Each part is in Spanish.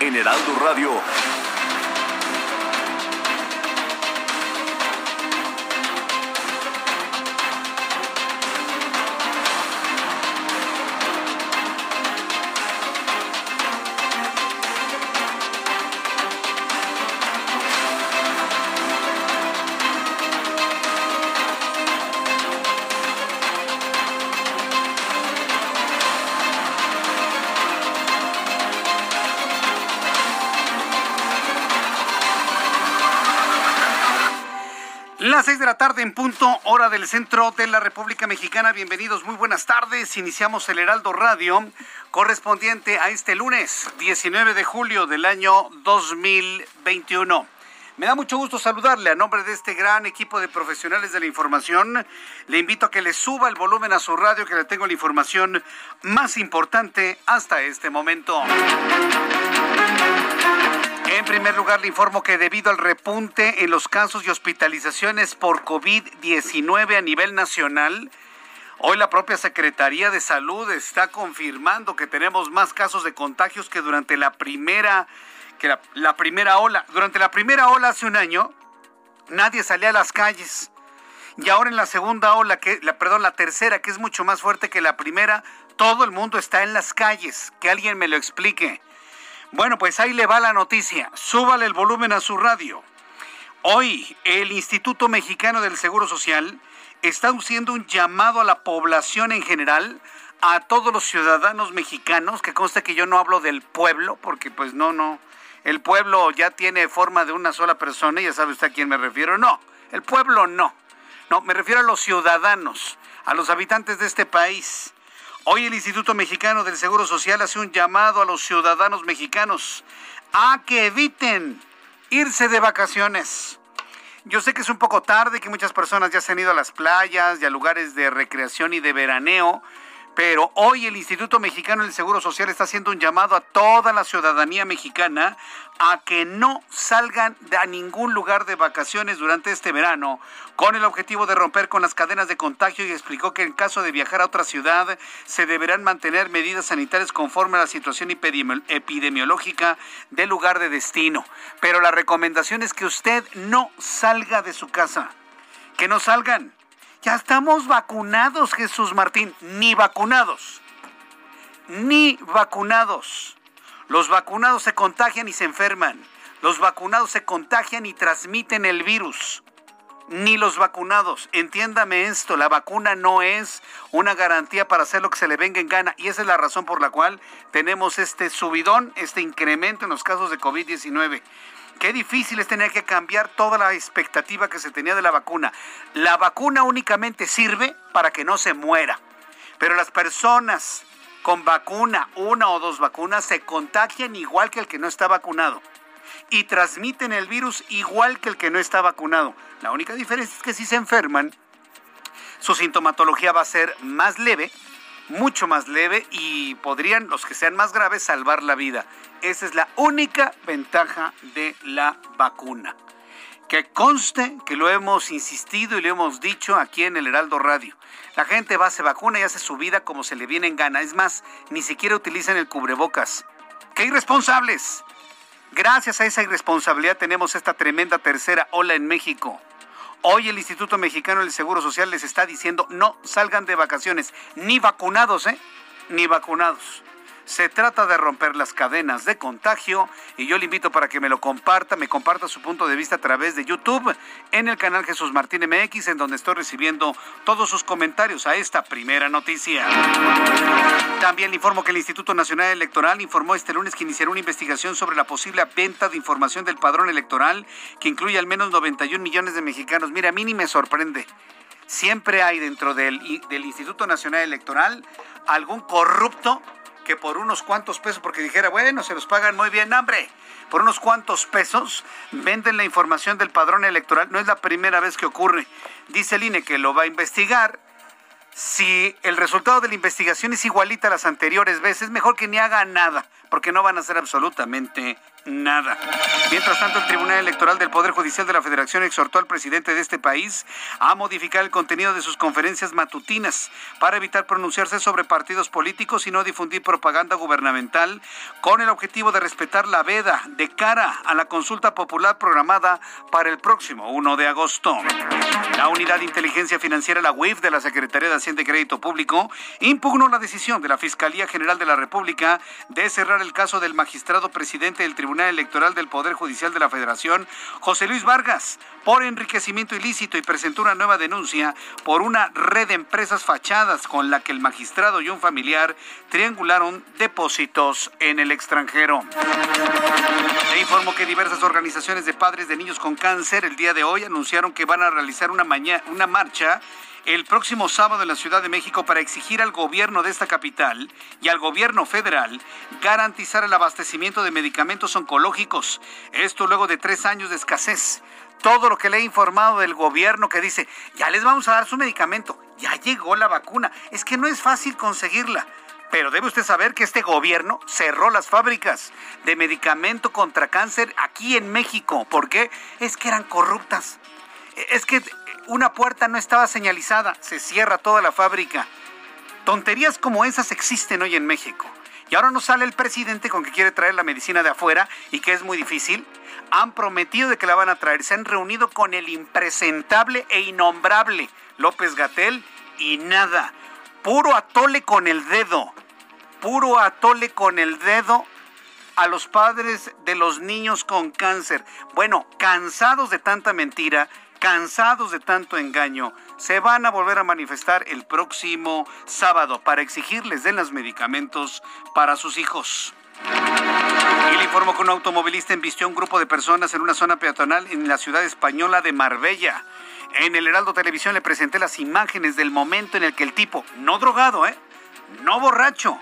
en Heraldo Radio. Tarde en punto, hora del centro de la República Mexicana. Bienvenidos, muy buenas tardes. Iniciamos el Heraldo Radio correspondiente a este lunes 19 de julio del año 2021. Me da mucho gusto saludarle a nombre de este gran equipo de profesionales de la información. Le invito a que le suba el volumen a su radio, que le tengo la información más importante hasta este momento. En primer lugar, le informo que debido al repunte en los casos y hospitalizaciones por COVID-19 a nivel nacional, hoy la propia Secretaría de Salud está confirmando que tenemos más casos de contagios que durante la primera, que la, primera ola. Durante la primera ola hace un año, nadie salía a las calles. Y ahora en la segunda ola, que, la, perdón, la tercera, que es mucho más fuerte que la primera, todo el mundo está en las calles. Que alguien me lo explique. Bueno, pues ahí le va la noticia. Súbale el volumen a su radio. Hoy el Instituto Mexicano del Seguro Social está haciendo un llamado a la población en general, a todos los ciudadanos mexicanos, que consta que yo no hablo del pueblo, porque pues no, no, el pueblo ya tiene forma de una sola persona, ya sabe usted a quién me refiero. No, el pueblo no. No, me refiero a los ciudadanos, a los habitantes de este país. Hoy el Instituto Mexicano del Seguro Social hace un llamado a los ciudadanos mexicanos a que eviten irse de vacaciones. Yo sé que es un poco tarde, que muchas personas ya se han ido a las playas y a lugares de recreación y de veraneo, pero hoy el Instituto Mexicano del Seguro Social está haciendo un llamado a toda la ciudadanía mexicana a que no salgan a ningún lugar de vacaciones durante este verano con el objetivo de romper con las cadenas de contagio y explicó que en caso de viajar a otra ciudad se deberán mantener medidas sanitarias conforme a la situación epidemiológica del lugar de destino. Pero la recomendación es que usted no salga de su casa, que no salgan. Ya estamos vacunados, Jesús Martín, ni vacunados, ni vacunados. Los vacunados se contagian y se enferman. Los vacunados se contagian y transmiten el virus. Ni los vacunados. Entiéndame esto, la vacuna no es una garantía para hacer lo que se le venga en gana. Y esa es la razón por la cual tenemos este subidón, este incremento en los casos de COVID-19. Qué difícil es tener que cambiar toda la expectativa que se tenía de la vacuna. La vacuna únicamente sirve para que no se muera. Pero las personas con vacuna, una o dos vacunas, se contagian igual que el que no está vacunado. Y transmiten el virus igual que el que no está vacunado. La única diferencia es que si se enferman, su sintomatología va a ser más leve, mucho más leve y podrían, los que sean más graves, salvar la vida. Esa es la única ventaja de la vacuna. Que conste que lo hemos insistido y lo hemos dicho aquí en el Heraldo Radio. La gente va, se vacuna y hace su vida como se le viene en gana. Es más, ni siquiera utilizan el cubrebocas. ¡Qué irresponsables! Gracias a esa irresponsabilidad tenemos esta tremenda tercera ola en México. Hoy el Instituto Mexicano del Seguro Social les está diciendo no salgan de vacaciones, ni vacunados, ¿eh? Ni vacunados. Se trata de romper las cadenas de contagio y yo le invito para que me lo comparta, me comparta su punto de vista a través de YouTube en el canal Jesús Martín MX, en donde estoy recibiendo todos sus comentarios a esta primera noticia. También le informo que el Instituto Nacional Electoral informó este lunes que iniciará una investigación sobre la posible venta de información del padrón electoral que incluye al menos 91 millones de mexicanos. Mira, a mí ni me sorprende. Siempre hay dentro del, del Instituto Nacional Electoral algún corrupto que por unos cuantos pesos, porque dijera, bueno, se los pagan muy bien, hambre, por unos cuantos pesos venden la información del padrón electoral. No es la primera vez que ocurre. Dice el INE que lo va a investigar. Si el resultado de la investigación es igualita a las anteriores veces, mejor que ni haga nada, porque no van a hacer absolutamente nada. Mientras tanto, el Tribunal Electoral del Poder Judicial de la Federación exhortó al presidente de este país a modificar el contenido de sus conferencias matutinas para evitar pronunciarse sobre partidos políticos y no difundir propaganda gubernamental con el objetivo de respetar la veda de cara a la consulta popular programada para el próximo 1 de agosto. La Unidad de Inteligencia Financiera, la UIF de la Secretaría de Hacienda y Crédito Público, impugnó la decisión de la Fiscalía General de la República de cerrar el caso del magistrado presidente del Tribunal Electoral del Poder Judicial de la Federación, José Luis Vargas, por enriquecimiento ilícito y presentó una nueva denuncia por una red de empresas fachadas con la que el magistrado y un familiar triangularon depósitos en el extranjero. Le informo que diversas organizaciones de padres de niños con cáncer el día de hoy anunciaron que van a realizar una, una marcha el próximo sábado en la Ciudad de México para exigir al gobierno de esta capital y al gobierno federal garantizar el abastecimiento de medicamentos oncológicos. Esto luego de tres años de escasez. Todo lo que le he informado del gobierno que dice, ya les vamos a dar su medicamento, ya llegó la vacuna. Es que no es fácil conseguirla. Pero debe usted saber que este gobierno cerró las fábricas de medicamento contra cáncer aquí en México. ¿Por qué? Es que eran corruptas. Es que una puerta no estaba señalizada, se cierra toda la fábrica. Tonterías como esas existen hoy en México. Y ahora nos sale el presidente con que quiere traer la medicina de afuera y que es muy difícil. Han prometido de que la van a traer. Se han reunido con el impresentable e innombrable López Gatel y nada. Puro atole con el dedo. Puro atole con el dedo a los padres de los niños con cáncer. Bueno, cansados de tanta mentira, cansados de tanto engaño, se van a volver a manifestar el próximo sábado para exigirles den los medicamentos para sus hijos. Y le que un automovilista embistió a un grupo de personas en una zona peatonal en la ciudad española de Marbella. En el Heraldo Televisión le presenté las imágenes del momento en el que el tipo, no drogado, ¿eh? No borracho,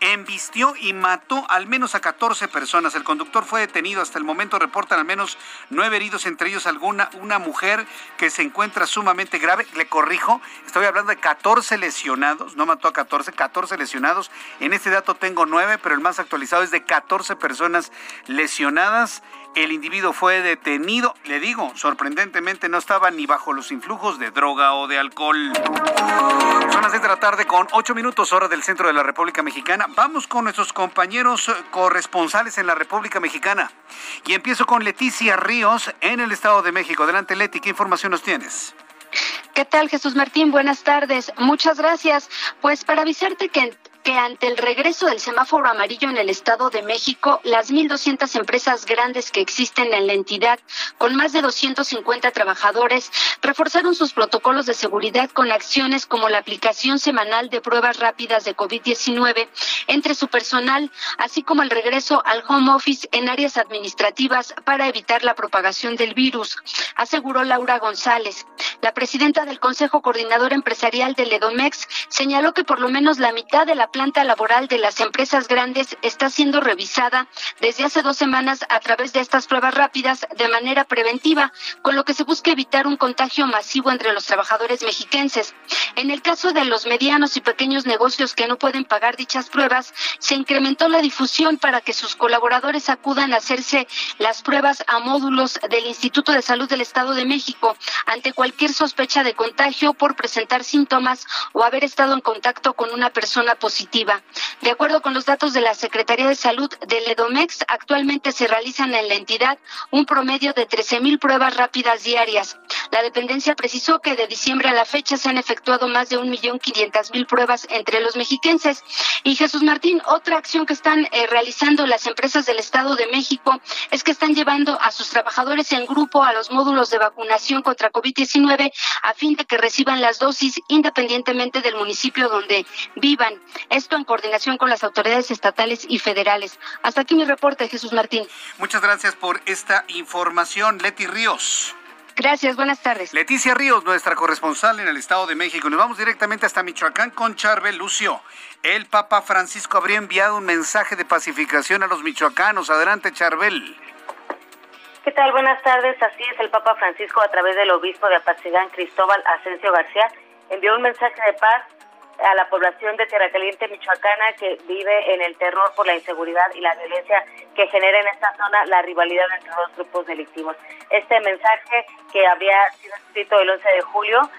embistió y mató al menos a 14 personas. El conductor fue detenido. Hasta el momento reportan al menos nueve heridos, entre ellos alguna una mujer que se encuentra sumamente grave. Le corrijo, estoy hablando de 14 lesionados. No mató a 14, 14 lesionados. En este dato tengo nueve, pero el más actualizado es de 14 personas lesionadas. El individuo fue detenido, le digo, sorprendentemente no estaba ni bajo los influjos de droga o de alcohol. Son las 6 de la tarde con 8 minutos hora del centro de la República Mexicana. Vamos con nuestros compañeros eh, corresponsales en la República Mexicana. Y empiezo con Leticia Ríos en el Estado de México. Adelante Leti, ¿qué información nos tienes? ¿Qué tal, Jesús Martín? Buenas tardes. Muchas gracias. Pues para avisarte que que ante el regreso del semáforo amarillo en el Estado de México, las 1.200 empresas grandes que existen en la entidad, con más de 250 trabajadores, reforzaron sus protocolos de seguridad con acciones como la aplicación semanal de pruebas rápidas de COVID-19 entre su personal, así como el regreso al home office en áreas administrativas para evitar la propagación del virus, aseguró Laura González. La presidenta del Consejo Coordinador Empresarial del EDOMEX señaló que por lo menos la mitad de la planta laboral de las empresas grandes está siendo revisada desde hace dos semanas a través de estas pruebas rápidas de manera preventiva, con lo que se busca evitar un contagio masivo entre los trabajadores mexiquenses. En el caso de los medianos y pequeños negocios que no pueden pagar dichas pruebas, se incrementó la difusión para que sus colaboradores acudan a hacerse las pruebas a módulos del Instituto de Salud del Estado de México ante cualquier sospecha de contagio por presentar síntomas o haber estado en contacto con una persona positiva de acuerdo con los datos de la Secretaría de Salud del EDOMEX, actualmente se realizan en la entidad un promedio de 13 mil pruebas rápidas diarias. La dependencia precisó que de diciembre a la fecha se han efectuado más de un millón quinientas mil pruebas entre los mexiquenses. Y Jesús Martín, otra acción que están eh, realizando las empresas del Estado de México es que están llevando a sus trabajadores en grupo a los módulos de vacunación contra COVID-19 a fin de que reciban las dosis independientemente del municipio donde vivan. Esto en coordinación con las autoridades estatales y federales. Hasta aquí mi reporte, Jesús Martín. Muchas gracias por esta información, Leti Ríos. Gracias, buenas tardes. Leticia Ríos, nuestra corresponsal en el Estado de México. Nos vamos directamente hasta Michoacán con Charbel Lucio. El Papa Francisco habría enviado un mensaje de pacificación a los michoacanos. Adelante, Charbel. ¿Qué tal? Buenas tardes. Así es, el Papa Francisco, a través del obispo de Apatzingán, Cristóbal Asensio García, envió un mensaje de paz a la población de Tierra Caliente, Michoacana, que vive en el terror por la inseguridad y la violencia que genera en esta zona la rivalidad entre dos grupos delictivos. Este mensaje que había sido escrito el 11 de julio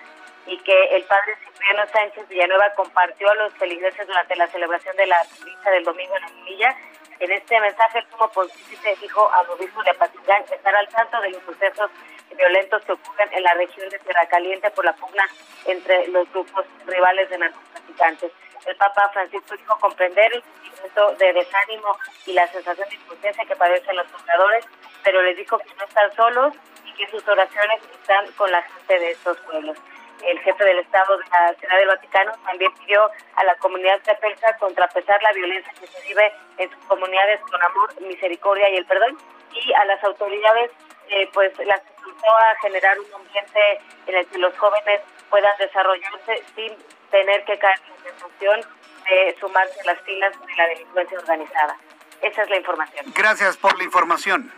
y que el padre Cipriano Sánchez Villanueva compartió a los feligreses durante la celebración de la misa del domingo en la Villa. En este mensaje, el sumo pontífice dijo al obispo de Apatzingán estar al tanto de los sucesos violentos que ocurren en la región de Tierra Caliente por la pugna entre los grupos rivales de narcotraficantes. El Papa Francisco dijo comprender el sentimiento de desánimo y la sensación de impotencia que padecen los pobladores, pero les dijo que no están solos y que sus oraciones están con la gente de estos pueblos. El jefe del Estado de la Ciudad del Vaticano también pidió a la comunidad de contrapesar la violencia que se vive en sus comunidades con amor, misericordia y el perdón y a las autoridades eh, pues las invitó a generar un ambiente en el que los jóvenes puedan desarrollarse sin tener que caer en la tentación de sumarse a las filas de la delincuencia organizada. Esa es la información. Gracias por la información.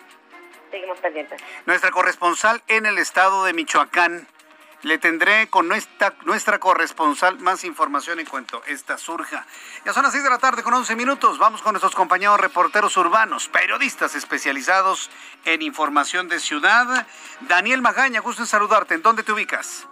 Seguimos pendientes. Nuestra corresponsal en el estado de Michoacán, le tendré con nuestra, nuestra corresponsal más información en cuanto esta surja. Ya son las 6 de la tarde con 11 minutos. Vamos con nuestros compañeros reporteros urbanos, periodistas especializados en información de ciudad. Daniel Magaña, gusto en saludarte. ¿En dónde te ubicas?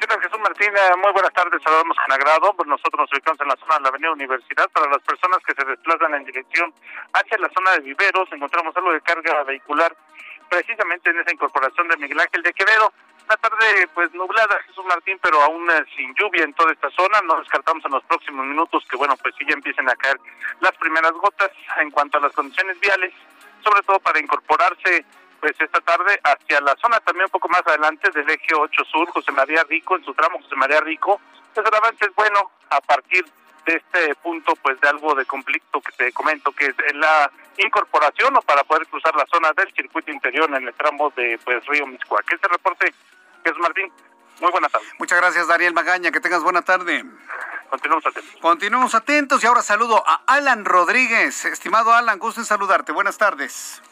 ¿Qué tal, Jesús Martín? Eh, muy buenas tardes, saludamos con agrado. Pues nosotros nos ubicamos en la zona de la Avenida Universidad. Para las personas que se desplazan en dirección hacia la zona de viveros, encontramos algo de carga vehicular precisamente en esa incorporación de Miguel Ángel de Quevedo. Una tarde pues nublada, Jesús Martín, pero aún eh, sin lluvia en toda esta zona. No descartamos en los próximos minutos que, bueno, pues sí ya empiecen a caer las primeras gotas en cuanto a las condiciones viales, sobre todo para incorporarse pues esta tarde hacia la zona también un poco más adelante del eje 8 Sur, José María Rico, en su tramo José María Rico. Pues el avance es bueno a partir de este punto pues de algo de conflicto que te comento que es la incorporación o para poder cruzar la zona del circuito interior en el tramo de pues Río Miscuac. Este reporte, Jesús Martín, muy buenas tardes. Muchas gracias Daniel Magaña, que tengas buena tarde. Continuamos atentos. Continuamos atentos y ahora saludo a Alan Rodríguez. Estimado Alan, gusto en saludarte. Buenas tardes.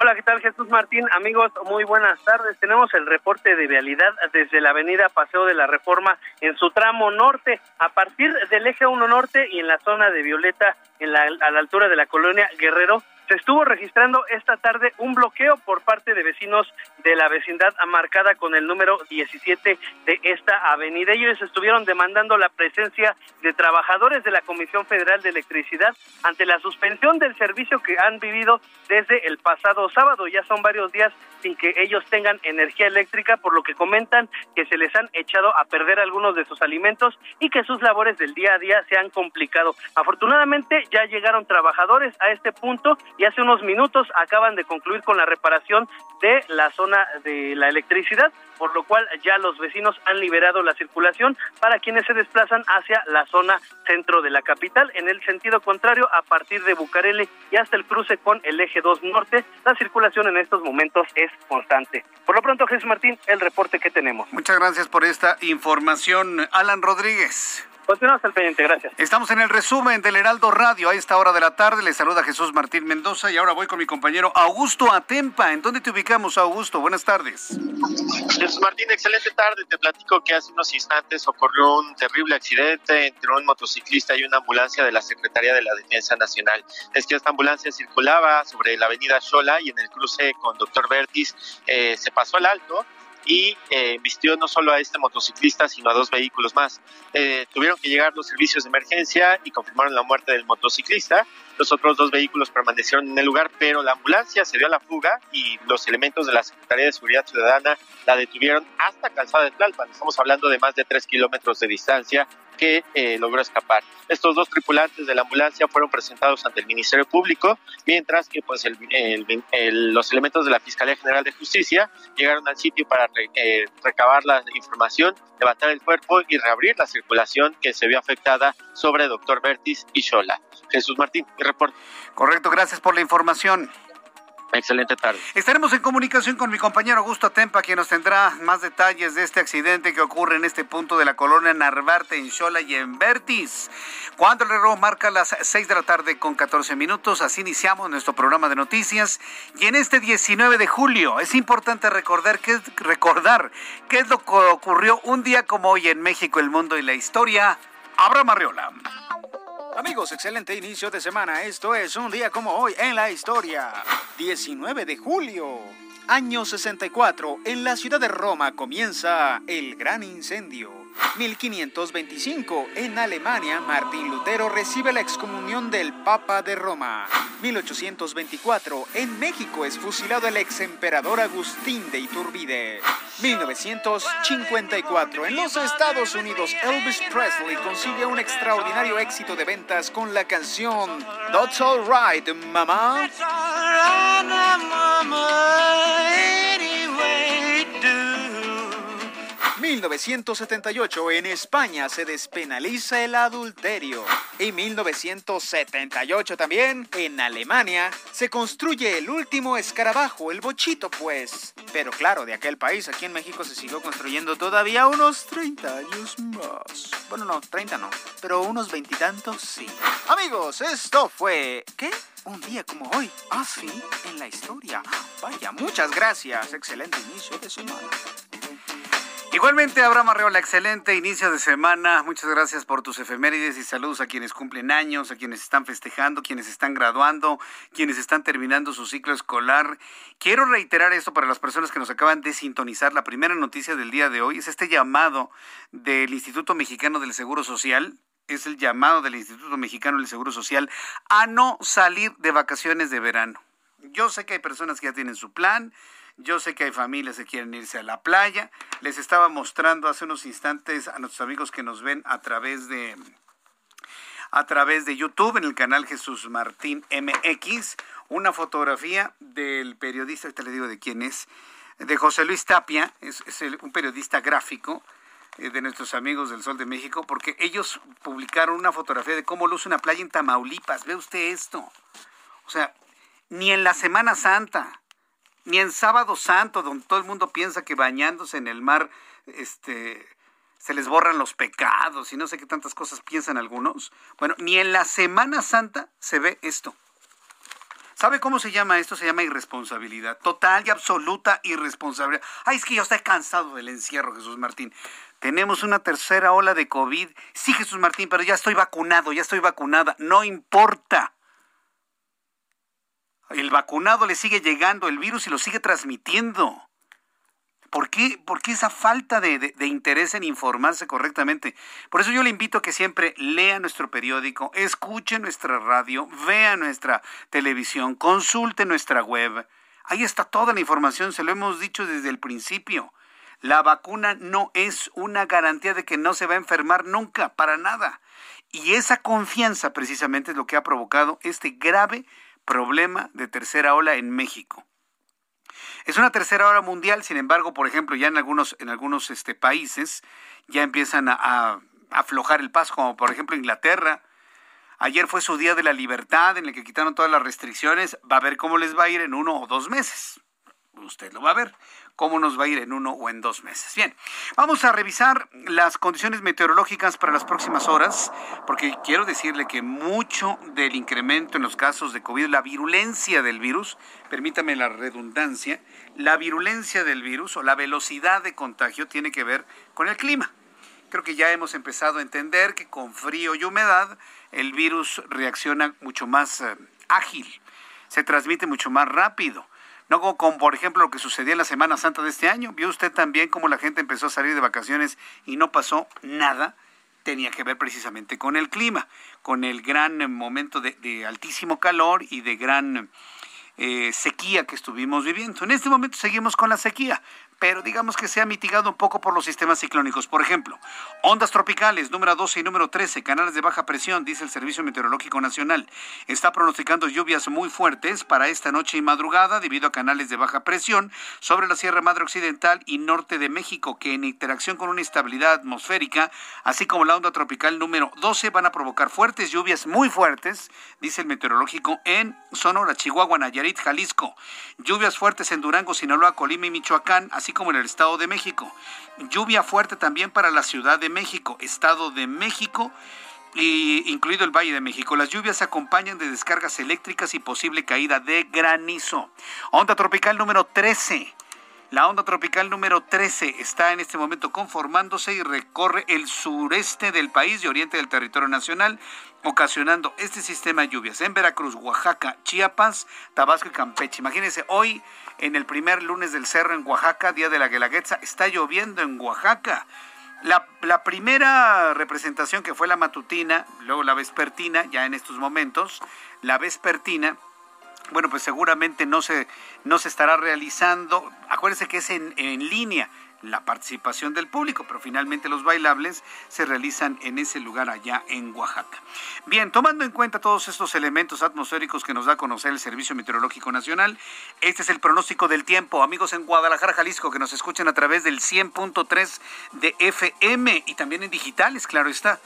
Hola, ¿qué tal Jesús Martín? Amigos, muy buenas tardes. Tenemos el reporte de vialidad desde la avenida Paseo de la Reforma en su tramo norte, a partir del eje 1 norte y en la zona de Violeta, en la, a la altura de la colonia Guerrero, se estuvo registrando esta tarde un bloqueo por parte de vecinos de la vecindad marcada con el número 17 de esta avenida. Ellos estuvieron demandando la presencia de trabajadores de la Comisión Federal de Electricidad ante la suspensión del servicio que han vivido desde el pasado sábado. Ya son varios días sin que ellos tengan energía eléctrica, por lo que comentan que se les han echado a perder algunos de sus alimentos y que sus labores del día a día se han complicado. Afortunadamente ya llegaron trabajadores a este punto y hace unos minutos acaban de concluir con la reparación de la zona de la electricidad, por lo cual ya los vecinos han liberado la circulación para quienes se desplazan hacia la zona centro de la capital. En el sentido contrario, a partir de Bucareli y hasta el cruce con el eje 2 norte, la circulación en estos momentos es constante. Por lo pronto, Jesús Martín, el reporte que tenemos. Muchas gracias por esta información, Alan Rodríguez. Continuamos al pendiente, gracias. Estamos en el resumen del Heraldo Radio a esta hora de la tarde. Le saluda Jesús Martín Mendoza y ahora voy con mi compañero Augusto Atempa. ¿En dónde te ubicamos, Augusto? Buenas tardes. Jesús Martín, excelente tarde. Te platico que hace unos instantes ocurrió un terrible accidente entre un motociclista y una ambulancia de la Secretaría de la Defensa Nacional. Es que esta ambulancia circulaba sobre la avenida Xola y en el cruce con Doctor Vertis eh, se pasó al alto y eh, vistió no solo a este motociclista, sino a dos vehículos más. Eh, tuvieron que llegar los servicios de emergencia y confirmaron la muerte del motociclista. Los otros dos vehículos permanecieron en el lugar, pero la ambulancia se dio a la fuga y los elementos de la Secretaría de Seguridad Ciudadana la detuvieron hasta Calzada de Tlalpan. Estamos hablando de más de tres kilómetros de distancia que eh, logró escapar. Estos dos tripulantes de la ambulancia fueron presentados ante el Ministerio Público, mientras que pues los elementos de la Fiscalía General de Justicia llegaron al sitio para eh, recabar la información, levantar el cuerpo y reabrir la circulación que se vio afectada sobre Doctor Bertis y Shola. Jesús Martín, mi reporte. Correcto, gracias por la información. Excelente tarde. Estaremos en comunicación con mi compañero Augusto Tempa, quien nos tendrá más detalles de este accidente que ocurre en este punto de la colonia Narvarte, en Xola y en Vertis. Cuando el reloj marca las 6 de la tarde con 14 minutos, así iniciamos nuestro programa de noticias. Y en este 19 de julio es importante recordar qué, recordar qué es lo que ocurrió un día como hoy en México, el mundo y la historia. Abraham Arriola. Amigos, excelente inicio de semana. Esto es un día como hoy en la historia. 19 de julio. Año 64. En la ciudad de Roma comienza el gran incendio. 1525. En Alemania, Martín Lutero recibe la excomunión del Papa de Roma. 1824. En México es fusilado el ex emperador Agustín de Iturbide. 1954. En los Estados Unidos, Elvis Presley consigue un extraordinario éxito de ventas con la canción That's Alright, Mama. 1978 en España se despenaliza el adulterio. Y 1978 también en Alemania se construye el último escarabajo, el bochito pues. Pero claro, de aquel país, aquí en México se siguió construyendo todavía unos 30 años más. Bueno, no, 30 no, pero unos veintitantos sí. Amigos, esto fue... ¿Qué? Un día como hoy. Ah, sí, en la historia. Vaya, muchas gracias. Excelente inicio de semana. Igualmente, Abraham Arreola, excelente inicio de semana. Muchas gracias por tus efemérides y saludos a quienes cumplen años, a quienes están festejando, quienes están graduando, quienes están terminando su ciclo escolar. Quiero reiterar esto para las personas que nos acaban de sintonizar. La primera noticia del día de hoy es este llamado del Instituto Mexicano del Seguro Social. Es el llamado del Instituto Mexicano del Seguro Social a no salir de vacaciones de verano. Yo sé que hay personas que ya tienen su plan, yo sé que hay familias que quieren irse a la playa. Les estaba mostrando hace unos instantes a nuestros amigos que nos ven a través de a través de YouTube en el canal Jesús Martín MX una fotografía del periodista, ahorita le digo de quién es, de José Luis Tapia, es, un periodista gráfico eh, de nuestros amigos del Sol de México, porque ellos publicaron una fotografía de cómo luce una playa en Tamaulipas. Ve usted esto. O sea, ni en la Semana Santa, ni en Sábado Santo, donde todo el mundo piensa que bañándose en el mar, este, se les borran los pecados y no sé qué tantas cosas piensan algunos. Bueno, ni en la Semana Santa se ve esto. ¿Sabe cómo se llama esto? Se llama irresponsabilidad. Total y absoluta irresponsabilidad. Ay, es que yo estoy cansado del encierro, Jesús Martín. Tenemos una tercera ola de COVID. Sí, Jesús Martín, pero ya estoy vacunado, ya estoy vacunada. No importa el vacunado le sigue llegando el virus y lo sigue transmitiendo. ¿Por qué, ¿Por qué esa falta de, interés en informarse correctamente? Por eso yo le invito a que siempre lea nuestro periódico, escuche nuestra radio, vea nuestra televisión, consulte nuestra web. Ahí está toda la información, se lo hemos dicho desde el principio. La vacuna no es una garantía de que no se va a enfermar nunca, para nada. Y esa confianza precisamente es lo que ha provocado este grave problema de tercera ola en México. Es una tercera ola mundial, sin embargo, por ejemplo, ya en algunos, en algunos este, países ya empiezan a, a aflojar el paso, como por ejemplo Inglaterra. Ayer fue su día de la libertad en el que quitaron todas las restricciones. Va a ver cómo les va a ir en uno o dos meses. Usted lo va a ver cómo nos va a ir en uno o en dos meses. Bien, vamos a revisar las condiciones meteorológicas para las próximas horas, porque quiero decirle que mucho del incremento en los casos de COVID, la virulencia del virus, permítame la redundancia, la virulencia del virus o la velocidad de contagio tiene que ver con el clima. Creo que ya hemos empezado a entender que con frío y humedad el virus reacciona mucho más eh, ágil, se transmite mucho más rápido. No como, por ejemplo lo que sucedió en la Semana Santa de este año. Vio usted también cómo la gente empezó a salir de vacaciones y no pasó nada. tenía que ver precisamente con el clima, con el gran momento de, altísimo calor y de gran eh, sequía que estuvimos viviendo. En este momento seguimos con la sequía, pero digamos que se ha mitigado un poco por los sistemas ciclónicos. Por ejemplo, ondas tropicales número 12 y número 13, canales de baja presión, dice el Servicio Meteorológico Nacional. Está pronosticando lluvias muy fuertes para esta noche y madrugada debido a canales de baja presión sobre la Sierra Madre Occidental y norte de México, que en interacción con una estabilidad atmosférica, así como la onda tropical número 12, van a provocar fuertes lluvias muy fuertes, dice el meteorológico, en Sonora, Chihuahua, Nayarit, Jalisco. Lluvias fuertes en Durango, Sinaloa, Colima y Michoacán, así como en el Estado de México. Lluvia fuerte también para la Ciudad de México, Estado de México, y incluido el Valle de México. Las lluvias se acompañan de descargas eléctricas y posible caída de granizo. Onda tropical número 13. La onda tropical número 13 está en este momento conformándose y recorre el sureste del país y oriente del territorio nacional, ocasionando este sistema de lluvias en Veracruz, Oaxaca, Chiapas, Tabasco y Campeche. Imagínense, hoy en el primer lunes del cerro en Oaxaca, día de la Guelaguetza, está lloviendo en Oaxaca. La, la, primera representación que fue la matutina, luego la vespertina, ya en estos momentos, la vespertina, bueno, pues seguramente no se, no se estará realizando. Acuérdense que es en, en línea la participación del público, pero finalmente los bailables se realizan en ese lugar allá en Oaxaca. Bien, tomando en cuenta todos estos elementos atmosféricos que nos da a conocer el Servicio Meteorológico Nacional, este es el pronóstico del tiempo. Amigos en Guadalajara, Jalisco, que nos escuchan a través del 100.3 de FM y también en digitales, claro está.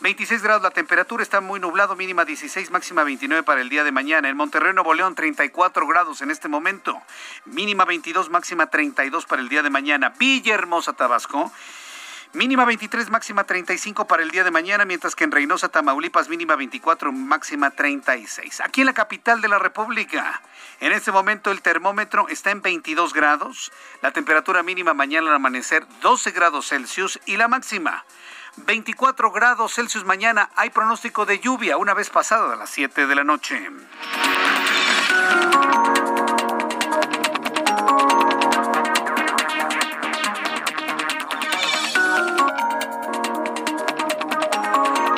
26 grados la temperatura, está muy nublado, mínima 16, máxima 29 para el día de mañana. En Monterrey, Nuevo León, 34 grados en este momento, mínima 22, máxima 32 para el día de mañana. Villahermosa, Tabasco. Mínima 23, máxima 35 para el día de mañana, mientras que en Reynosa, Tamaulipas, mínima 24, máxima 36. Aquí en la capital de la República, en este momento el termómetro está en 22 grados, la temperatura mínima mañana al amanecer 12 grados Celsius y la máxima 24 grados Celsius mañana. Hay pronóstico de lluvia una vez pasada a las 7 de la noche.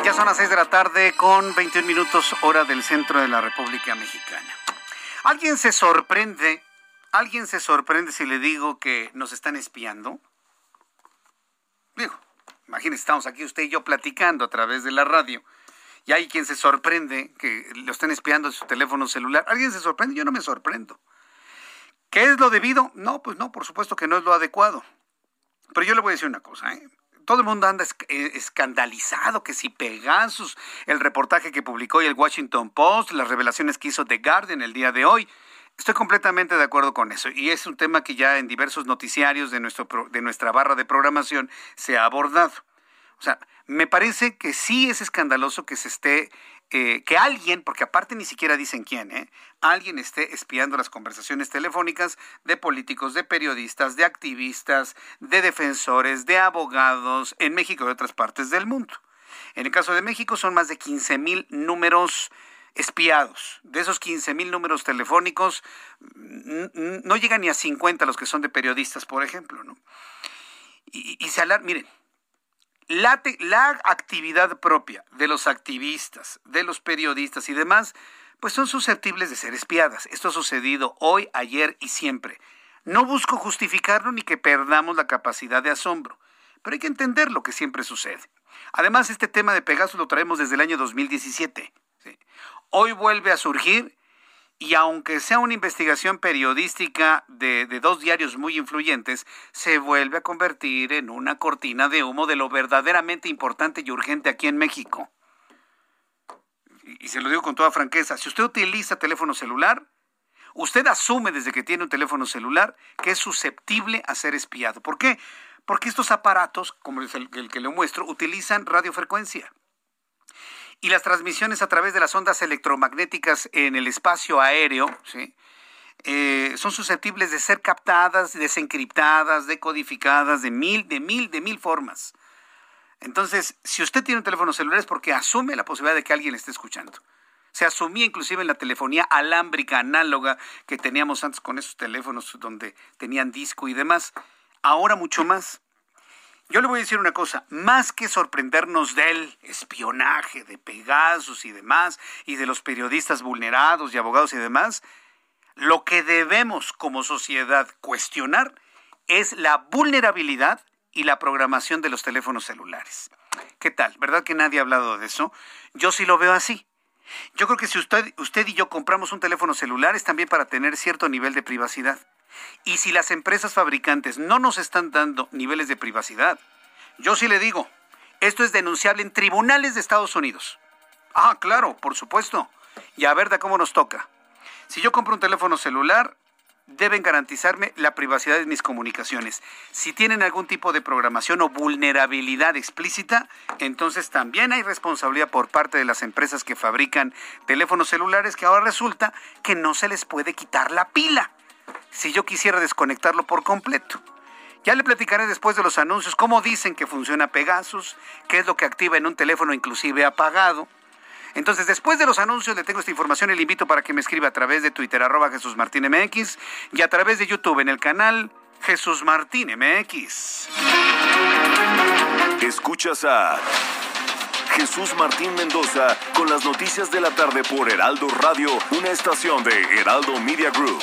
Ya son las 6 de la tarde con 21 minutos hora del centro de la República Mexicana. ¿Alguien se sorprende? ¿Alguien se sorprende si le digo que nos están espiando? Digo, Imagínense, estamos aquí usted y yo platicando a través de la radio. Y hay quien se sorprende que lo estén espiando en su teléfono celular. ¿Alguien se sorprende? Yo no me sorprendo. ¿Qué es lo debido? No, pues no, por supuesto que no es lo adecuado. Pero yo le voy a decir una cosa, ¿eh? Todo el mundo anda eh, escandalizado que si Pegasus, el reportaje que publicó hoy el Washington Post, las revelaciones que hizo The Guardian el día de hoy, Estoy completamente de acuerdo con eso y es un tema que ya en diversos noticiarios de, nuestro, de nuestra barra de programación se ha abordado. O sea, me parece que sí es escandaloso que se esté, eh, que alguien, porque aparte ni siquiera dicen quién, ¿eh? alguien esté espiando las conversaciones telefónicas de políticos, de periodistas, de activistas, de defensores, de abogados en México y otras partes del mundo. En el caso de México son más de 15 mil números espiados. De esos 15 mil números telefónicos, no llegan ni a 50 los que son de periodistas, por ejemplo. Y, se alarma, miren, la, la actividad propia de los activistas, de los periodistas y demás, pues son susceptibles de ser espiadas. Esto ha sucedido hoy, ayer y siempre. No busco justificarlo ni que perdamos la capacidad de asombro, pero hay que entender lo que siempre sucede. Además, este tema de Pegasus lo traemos desde el año 2017 hoy vuelve a surgir y aunque sea una investigación periodística de, dos diarios muy influyentes, se vuelve a convertir en una cortina de humo de lo verdaderamente importante y urgente aquí en México. Y, se lo digo con toda franqueza, si usted utiliza teléfono celular, usted asume desde que tiene un teléfono celular que es susceptible a ser espiado. ¿Por qué? Porque estos aparatos, como el, el que le muestro, utilizan radiofrecuencia y las transmisiones a través de las ondas electromagnéticas en el espacio aéreo, eh, son susceptibles de ser captadas, desencriptadas, decodificadas de mil, de mil, de mil formas. Entonces, si usted tiene un teléfono celular es porque asume la posibilidad de que alguien esté escuchando. Se asumía inclusive en la telefonía alámbrica análoga que teníamos antes con esos teléfonos donde tenían disco y demás. Ahora mucho más. Yo le voy a decir una cosa, más que sorprendernos del espionaje, de Pegasus y demás, y de los periodistas vulnerados y abogados y demás, lo que debemos como sociedad cuestionar es la vulnerabilidad y la programación de los teléfonos celulares. ¿Qué tal? ¿Verdad que nadie ha hablado de eso? Yo sí lo veo así. Yo creo que si usted, usted y yo compramos un teléfono celular es también para tener cierto nivel de privacidad. Y si las empresas fabricantes no nos están dando niveles de privacidad, yo sí le digo, esto es denunciable en tribunales de Estados Unidos. Ah, claro, por supuesto. Y a ver de cómo nos toca. Si yo compro un teléfono celular, deben garantizarme la privacidad de mis comunicaciones. Si tienen algún tipo de programación o vulnerabilidad explícita, entonces también hay responsabilidad por parte de las empresas que fabrican teléfonos celulares que ahora resulta que no se les puede quitar la pila si yo quisiera desconectarlo por completo. Ya le platicaré después de los anuncios cómo dicen que funciona Pegasus, qué es lo que activa en un teléfono inclusive apagado. Entonces, después de los anuncios, le tengo esta información y le invito para que me escriba a través de Twitter, arroba Jesús Martín MX, y a través de YouTube en el canal Jesús Martín MX. Escuchas a Jesús Martín Mendoza con las noticias de la tarde por Heraldo Radio, una estación de Heraldo Media Group.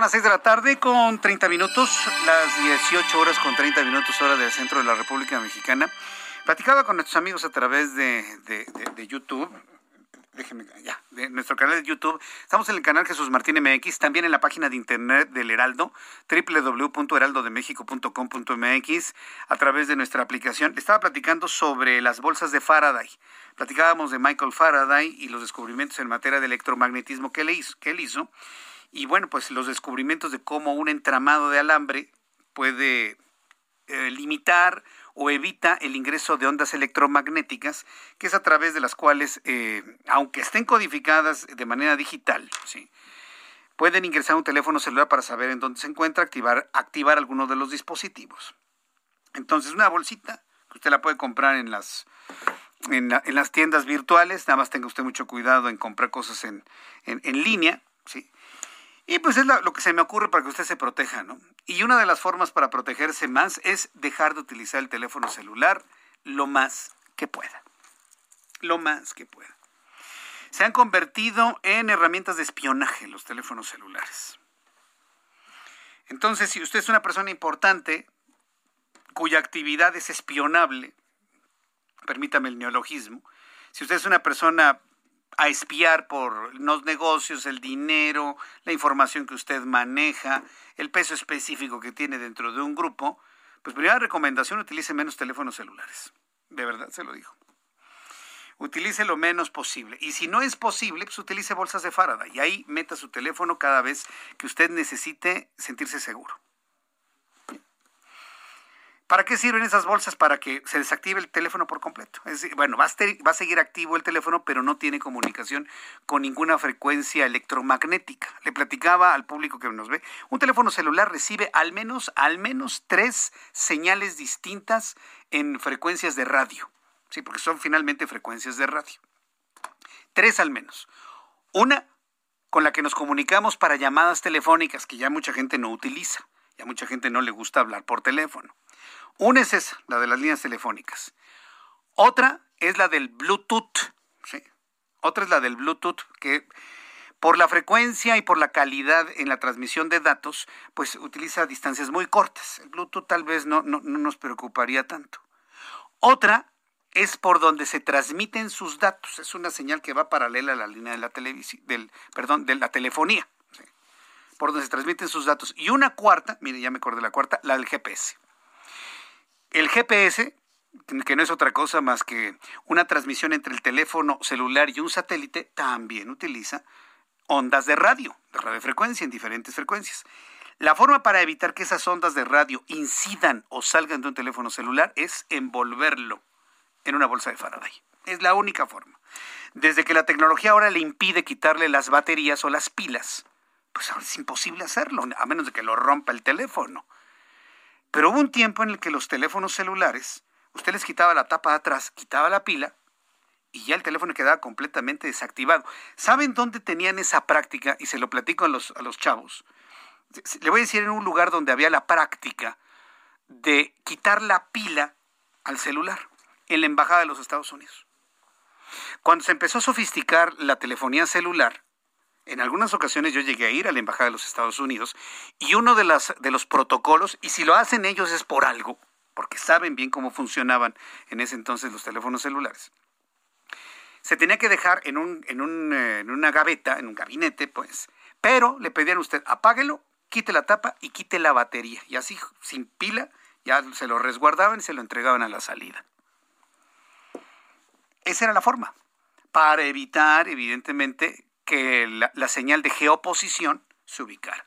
Son las 6 de la tarde con 30 minutos, las 18 horas con 30 minutos hora del centro de la República Mexicana. Platicaba con nuestros amigos a través de, de, de, de YouTube, déjenme, ya, de nuestro canal de YouTube. Estamos en el canal Jesús Martín MX, también en la página de internet del Heraldo, www.heraldodemexico.com.mx, a través de nuestra aplicación. Estaba platicando sobre las bolsas de Faraday. Platicábamos de Michael Faraday y los descubrimientos en materia de electromagnetismo que, le hizo, que él hizo. Y bueno, pues los descubrimientos de cómo un entramado de alambre puede eh, limitar o evita el ingreso de ondas electromagnéticas, que es a través de las cuales, eh, aunque estén codificadas de manera digital, ¿sí? pueden ingresar un teléfono celular para saber en dónde se encuentra, activar, activar alguno de los dispositivos. Entonces, una bolsita que usted la puede comprar en las, en, la, en las tiendas virtuales, nada más tenga usted mucho cuidado en comprar cosas en, en, en línea, ¿sí? Y pues es lo que se me ocurre para que usted se proteja, ¿no? Y una de las formas para protegerse más es dejar de utilizar el teléfono celular lo más que pueda. Lo más que pueda. Se han convertido en herramientas de espionaje los teléfonos celulares. Entonces, si usted es una persona importante cuya actividad es espionable, permítame el neologismo, si usted es una persona a espiar por los negocios, el dinero, la información que usted maneja, el peso específico que tiene dentro de un grupo, pues primera recomendación, utilice menos teléfonos celulares. De verdad se lo digo. Utilice lo menos posible. Y si no es posible, pues utilice bolsas de Faraday. Y ahí meta su teléfono cada vez que usted necesite sentirse seguro. ¿Para qué sirven esas bolsas? Para que se desactive el teléfono por completo. Bueno, va a, va a, seguir activo el teléfono, pero no tiene comunicación con ninguna frecuencia electromagnética. Le platicaba al público que nos ve, un teléfono celular recibe al menos, al menos tres señales distintas en frecuencias de radio. Sí, porque son finalmente frecuencias de radio. Tres al menos. Una con la que nos comunicamos para llamadas telefónicas, que ya mucha gente no utiliza. Ya mucha gente no le gusta hablar por teléfono. Una es esa, la de las líneas telefónicas. Otra es la del Bluetooth. ¿sí? Otra es la del Bluetooth, que por la frecuencia y por la calidad en la transmisión de datos, pues utiliza distancias muy cortas. El Bluetooth tal vez no, no, no nos preocuparía tanto. Otra es por donde se transmiten sus datos. Es una señal que va paralela a la línea de la del, perdón, de la telefonía. Por donde se transmiten sus datos. Y una cuarta, mire, ya me acordé la cuarta, la del GPS. El GPS, que no es otra cosa más que una transmisión entre el teléfono celular y un satélite, también utiliza ondas de radio, de radiofrecuencia en diferentes frecuencias. La forma para evitar que esas ondas de radio incidan o salgan de un teléfono celular es envolverlo en una bolsa de Faraday. Es la única forma. Desde que la tecnología ahora le impide quitarle las baterías o las pilas, pues ahora es imposible hacerlo, a menos de que lo rompa el teléfono. Pero hubo un tiempo en el que los teléfonos celulares, usted les quitaba la tapa de atrás, quitaba la pila y ya el teléfono quedaba completamente desactivado. ¿Saben dónde tenían esa práctica? Y se lo platico a los, a los chavos. Le voy a decir en un lugar donde había la práctica de quitar la pila al celular, en la Embajada de los Estados Unidos. Cuando se empezó a sofisticar la telefonía celular, en algunas ocasiones yo llegué a ir a la Embajada de los Estados Unidos y uno de, los protocolos, y si lo hacen ellos es por algo, porque saben bien cómo funcionaban en ese entonces los teléfonos celulares, se tenía que dejar en, eh, en una gaveta, en un gabinete, pues, pero le pedían a usted, apáguelo, quite la tapa y quite la batería. Y así, sin pila, ya se lo resguardaban y se lo entregaban a la salida. Esa era la forma, para evitar, evidentemente, que la, señal de geoposición se ubicara.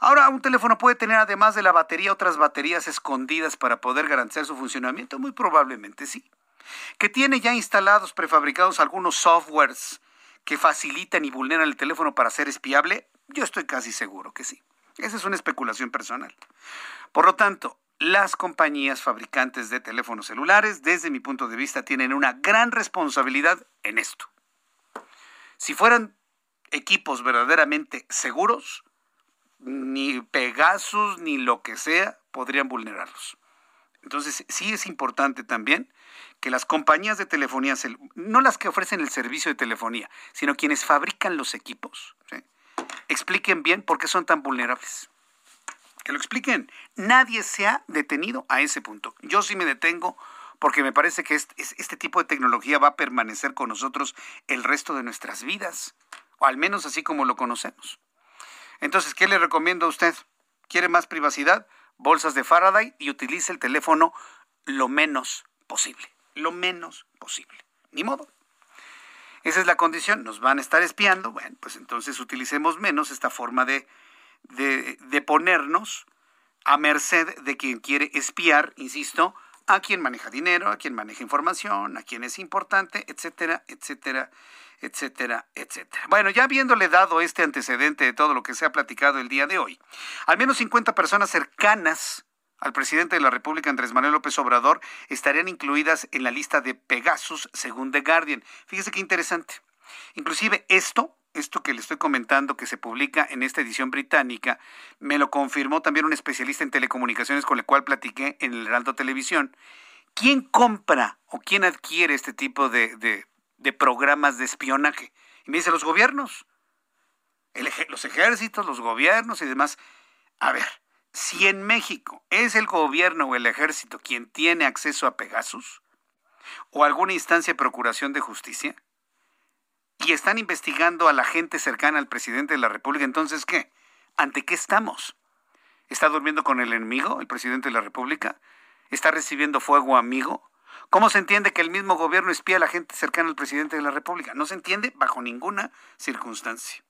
Ahora, un teléfono puede tener, además de la batería, otras baterías escondidas para poder garantizar su funcionamiento. Muy probablemente sí que tiene ya instalados, prefabricados algunos softwares que facilitan y vulneran el teléfono para ser espiable, yo estoy casi seguro que sí. Esa es una especulación personal. Por lo tanto, las compañías fabricantes de teléfonos celulares, desde mi punto de vista, tienen una gran responsabilidad en esto. Si fueran equipos verdaderamente seguros, ni Pegasus ni lo que sea podrían vulnerarlos. Entonces, sí es importante también que las compañías de telefonía, no las que ofrecen el servicio de telefonía, sino quienes fabrican los equipos, expliquen bien por qué son tan vulnerables. Que lo expliquen. Nadie se ha detenido a ese punto. Yo sí me detengo porque me parece que este, tipo de tecnología va a permanecer con nosotros el resto de nuestras vidas, al menos así como lo conocemos. Entonces, ¿qué le recomiendo a usted? ¿Quiere más privacidad? Bolsas de Faraday y utilice el teléfono lo menos posible lo menos posible. Ni modo. Esa es la condición. Nos van a estar espiando. Bueno, pues entonces utilicemos menos esta forma de, de, de ponernos a merced de quien quiere espiar, insisto, a quien maneja dinero, a quien maneja información, a quien es importante, etcétera, etcétera, etcétera, etcétera. Bueno, ya habiéndole dado este antecedente de todo lo que se ha platicado el día de hoy, al menos 50 personas cercanas al presidente de la República, Andrés Manuel López Obrador, estarían incluidas en la lista de Pegasus, según The Guardian. Fíjese qué interesante. Inclusive esto, esto que le estoy comentando que se publica en esta edición británica, me lo confirmó también un especialista en telecomunicaciones con el cual platiqué en el Heraldo Televisión. ¿Quién compra o quién adquiere este tipo de, de, programas de espionaje? Y me dice, los gobiernos, los ejércitos, los gobiernos y demás. A ver, si en México es el gobierno o el ejército quien tiene acceso a Pegasus o alguna instancia de procuración de justicia y están investigando a la gente cercana al presidente de la República, entonces ¿qué? ¿Ante qué estamos? ¿Está durmiendo con el enemigo, el presidente de la República? ¿Está recibiendo fuego amigo? ¿Cómo se entiende que el mismo gobierno espía a la gente cercana al presidente de la República? No se entiende bajo ninguna circunstancia.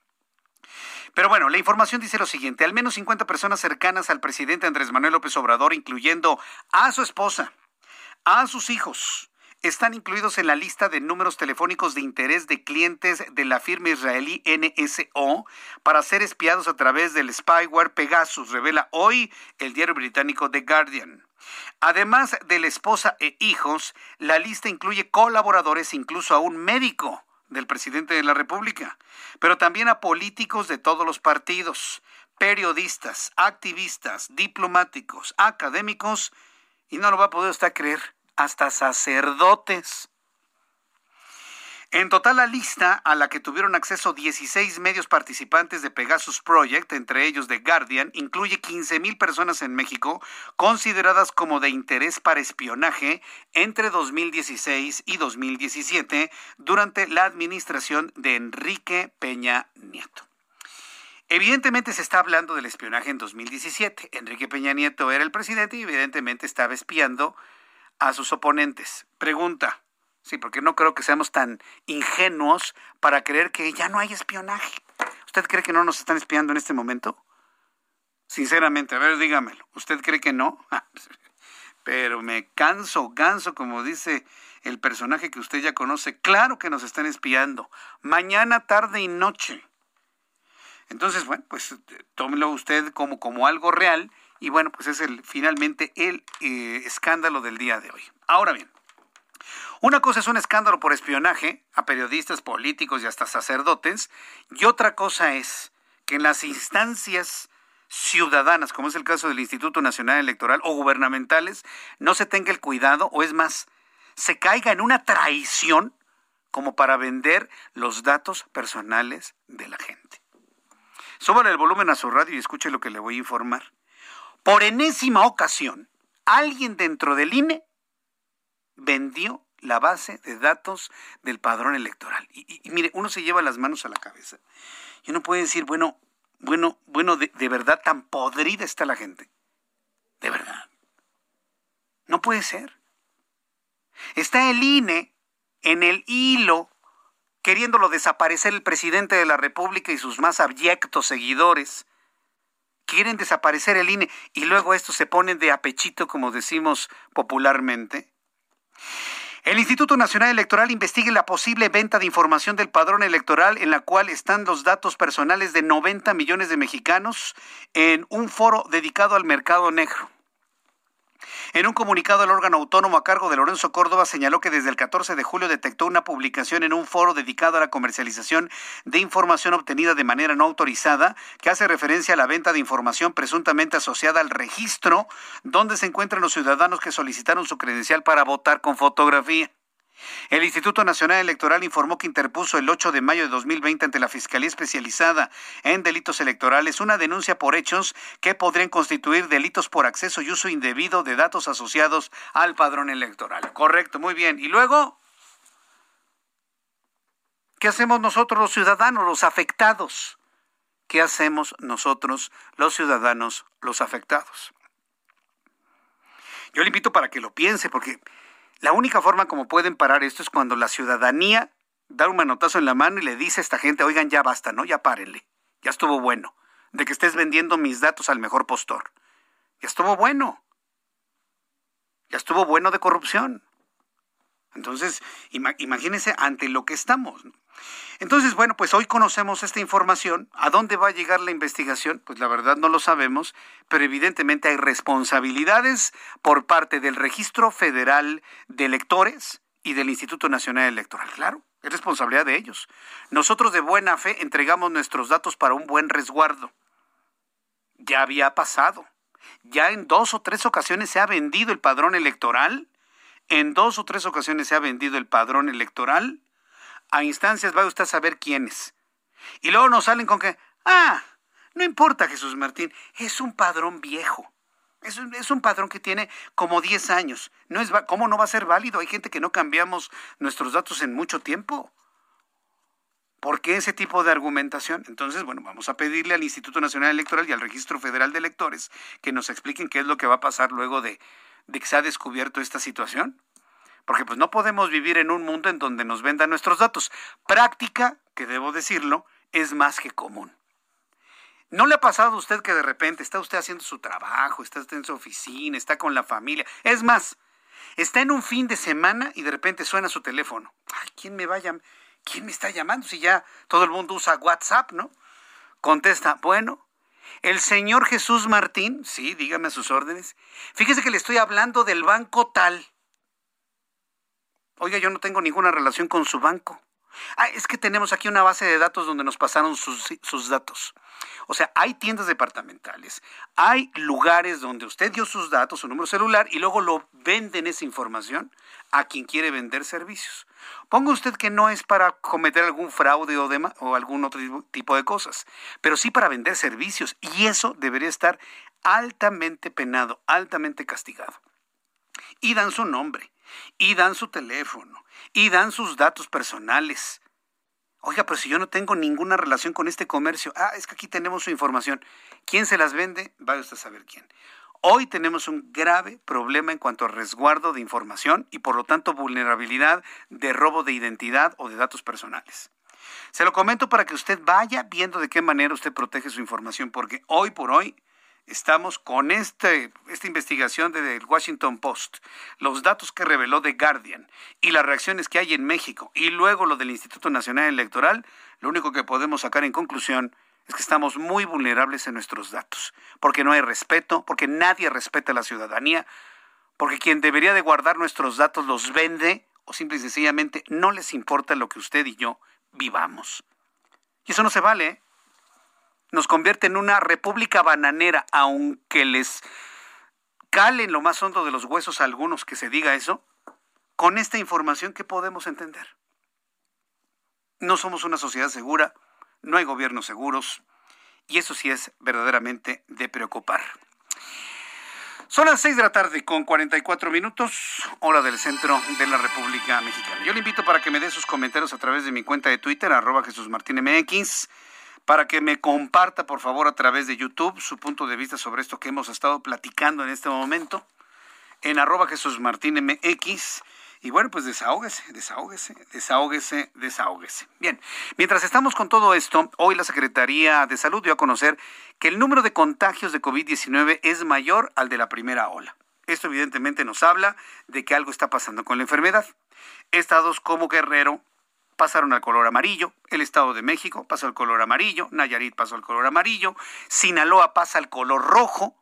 Pero bueno, la información dice lo siguiente, al menos 50 personas cercanas al presidente Andrés Manuel López Obrador, incluyendo a su esposa, a sus hijos, están incluidos en la lista de números telefónicos de interés de clientes de la firma israelí NSO para ser espiados a través del spyware Pegasus, revela hoy el diario británico The Guardian. Además de la esposa e hijos, la lista incluye colaboradores, incluso a un médico del presidente de la República, pero también a políticos de todos los partidos, periodistas, activistas, diplomáticos, académicos, y no lo va a poder usted creer, hasta sacerdotes. En total, la lista a la que tuvieron acceso 16 medios participantes de Pegasus Project, entre ellos The Guardian, incluye 15.000 personas en México consideradas como de interés para espionaje entre 2016 y 2017 durante la administración de Enrique Peña Nieto. Evidentemente se está hablando del espionaje en 2017. Enrique Peña Nieto era el presidente y evidentemente estaba espiando a sus oponentes. Pregunta, Sí, porque no creo que seamos tan ingenuos para creer que ya no hay espionaje. ¿Usted cree que no nos están espiando en este momento? Sinceramente, a ver, dígamelo. ¿Usted cree que no? Pero me canso, ganso, como dice el personaje que usted ya conoce. Claro que nos están espiando. Mañana, tarde y noche. Entonces, bueno, pues tómelo usted como, como algo real y bueno, pues es el, finalmente el eh, escándalo del día de hoy. Ahora bien, una cosa es un escándalo por espionaje a periodistas, políticos y hasta sacerdotes, y otra cosa es que en las instancias ciudadanas, como es el caso del Instituto Nacional Electoral o gubernamentales, no se tenga el cuidado o es más, se caiga en una traición como para vender los datos personales de la gente. Súbale el volumen a su radio y escuche lo que le voy a informar. Por enésima ocasión, alguien dentro del INE vendió la base de datos del padrón electoral. Y, mire, uno se lleva las manos a la cabeza. Y uno puede decir, bueno, bueno, bueno, de, de verdad tan podrida está la gente. De verdad. No puede ser. Está el INE en el hilo queriéndolo desaparecer el presidente de la República y sus más abyectos seguidores. Quieren desaparecer el INE y luego estos se ponen de apechito, como decimos popularmente. El Instituto Nacional Electoral investiga la posible venta de información del padrón electoral en la cual están los datos personales de 90 millones de mexicanos en un foro dedicado al mercado negro. En un comunicado, el órgano autónomo a cargo de Lorenzo Córdoba señaló que desde el 14 de julio detectó una publicación en un foro dedicado a la comercialización de información obtenida de manera no autorizada, que hace referencia a la venta de información presuntamente asociada al registro donde se encuentran los ciudadanos que solicitaron su credencial para votar con fotografía. El Instituto Nacional Electoral informó que interpuso el 8 de mayo de 2020 ante la Fiscalía Especializada en Delitos Electorales una denuncia por hechos que podrían constituir delitos por acceso y uso indebido de datos asociados al padrón electoral. Correcto, muy bien. Y luego, ¿qué hacemos nosotros los ciudadanos, los afectados? ¿Qué hacemos nosotros los ciudadanos, los afectados? Yo le invito para que lo piense, porque la única forma como pueden parar esto es cuando la ciudadanía da un manotazo en la mano y le dice a esta gente, oigan, ya basta, ¿no? Ya párenle. Ya estuvo bueno. De que estés vendiendo mis datos al mejor postor. Ya estuvo bueno. Ya estuvo bueno de corrupción. Entonces, imagínense ante lo que estamos. Entonces, bueno, pues hoy conocemos esta información. ¿A dónde va a llegar la investigación? Pues la verdad no lo sabemos, pero evidentemente hay responsabilidades por parte del Registro Federal de Electores y del Instituto Nacional Electoral. Claro, es responsabilidad de ellos. Nosotros de buena fe entregamos nuestros datos para un buen resguardo. Ya había pasado. Ya en dos o tres ocasiones se ha vendido el padrón electoral en dos o tres ocasiones se ha vendido el padrón electoral. A instancias va usted a saber quiénes. Y luego nos salen con que, ah, no importa Jesús Martín, es un padrón viejo. Es un, es un padrón que tiene como 10 años. No es, ¿Cómo no va a ser válido? Hay gente que no cambiamos nuestros datos en mucho tiempo. ¿Por qué ese tipo de argumentación? Entonces, bueno, vamos a pedirle al Instituto Nacional Electoral y al Registro Federal de Electores que nos expliquen qué es lo que va a pasar luego de, de que se ha descubierto esta situación? Porque pues no podemos vivir en un mundo en donde nos vendan nuestros datos. Práctica, que debo decirlo, es más que común. ¿No le ha pasado a usted que de repente está usted haciendo su trabajo, está usted en su oficina, está con la familia? Es más, está en un fin de semana y de repente suena su teléfono. Ay, ¿quién me vaya? ¿Quién me está llamando? Si ya todo el mundo usa WhatsApp, ¿no? Contesta, bueno, el señor Jesús Martín, sí, dígame sus órdenes. Fíjese que le estoy hablando del banco tal. Oiga, yo no tengo ninguna relación con su banco. Ah, es que tenemos aquí una base de datos donde nos pasaron sus, datos. O sea, hay tiendas departamentales, hay lugares donde usted dio sus datos, su número celular, y luego lo venden esa información a quien quiere vender servicios. Ponga usted que no es para cometer algún fraude o, o algún otro tipo de cosas, pero sí para vender servicios, y eso debería estar altamente penado, altamente castigado. Y dan su nombre, y dan su teléfono, y dan sus datos personales. Oiga, pero si yo no tengo ninguna relación con este comercio, ah, es que aquí tenemos su información. ¿Quién se las vende? Vaya usted a saber quién. Hoy tenemos un grave problema en cuanto a resguardo de información y por lo tanto vulnerabilidad de robo de identidad o de datos personales. Se lo comento para que usted vaya viendo de qué manera usted protege su información, porque hoy por hoy estamos con este, esta investigación del Washington Post, los datos que reveló The Guardian y las reacciones que hay en México y luego lo del Instituto Nacional Electoral, lo único que podemos sacar en conclusión es que estamos muy vulnerables en nuestros datos, porque no hay respeto, porque nadie respeta a la ciudadanía, porque quien debería de guardar nuestros datos los vende o simple y sencillamente no les importa lo que usted y yo vivamos. Y eso no se vale. Nos convierte en una república bananera, aunque les cale en lo más hondo de los huesos a algunos que se diga eso. Con esta información, ¿qué podemos entender? No somos una sociedad segura, no hay gobiernos seguros, y eso sí es verdaderamente de preocupar. Son las 6 de la tarde con 44 minutos, hora del centro de la República Mexicana. Yo le invito para que me dé sus comentarios a través de mi cuenta de Twitter, arroba Jesús Martín para que me comparta, por favor, a través de YouTube su punto de vista sobre esto que hemos estado platicando en este momento, en arroba y bueno, pues desahógese, desahógese, desahógese, desahógese. Bien, mientras estamos con todo esto, hoy la Secretaría de Salud dio a conocer que el número de contagios de COVID-19 es mayor al de la primera ola. Esto evidentemente nos habla de que algo está pasando con la enfermedad. Estados como Guerrero pasaron al color amarillo, el Estado de México pasó al color amarillo, Nayarit pasó al color amarillo, Sinaloa pasa al color rojo,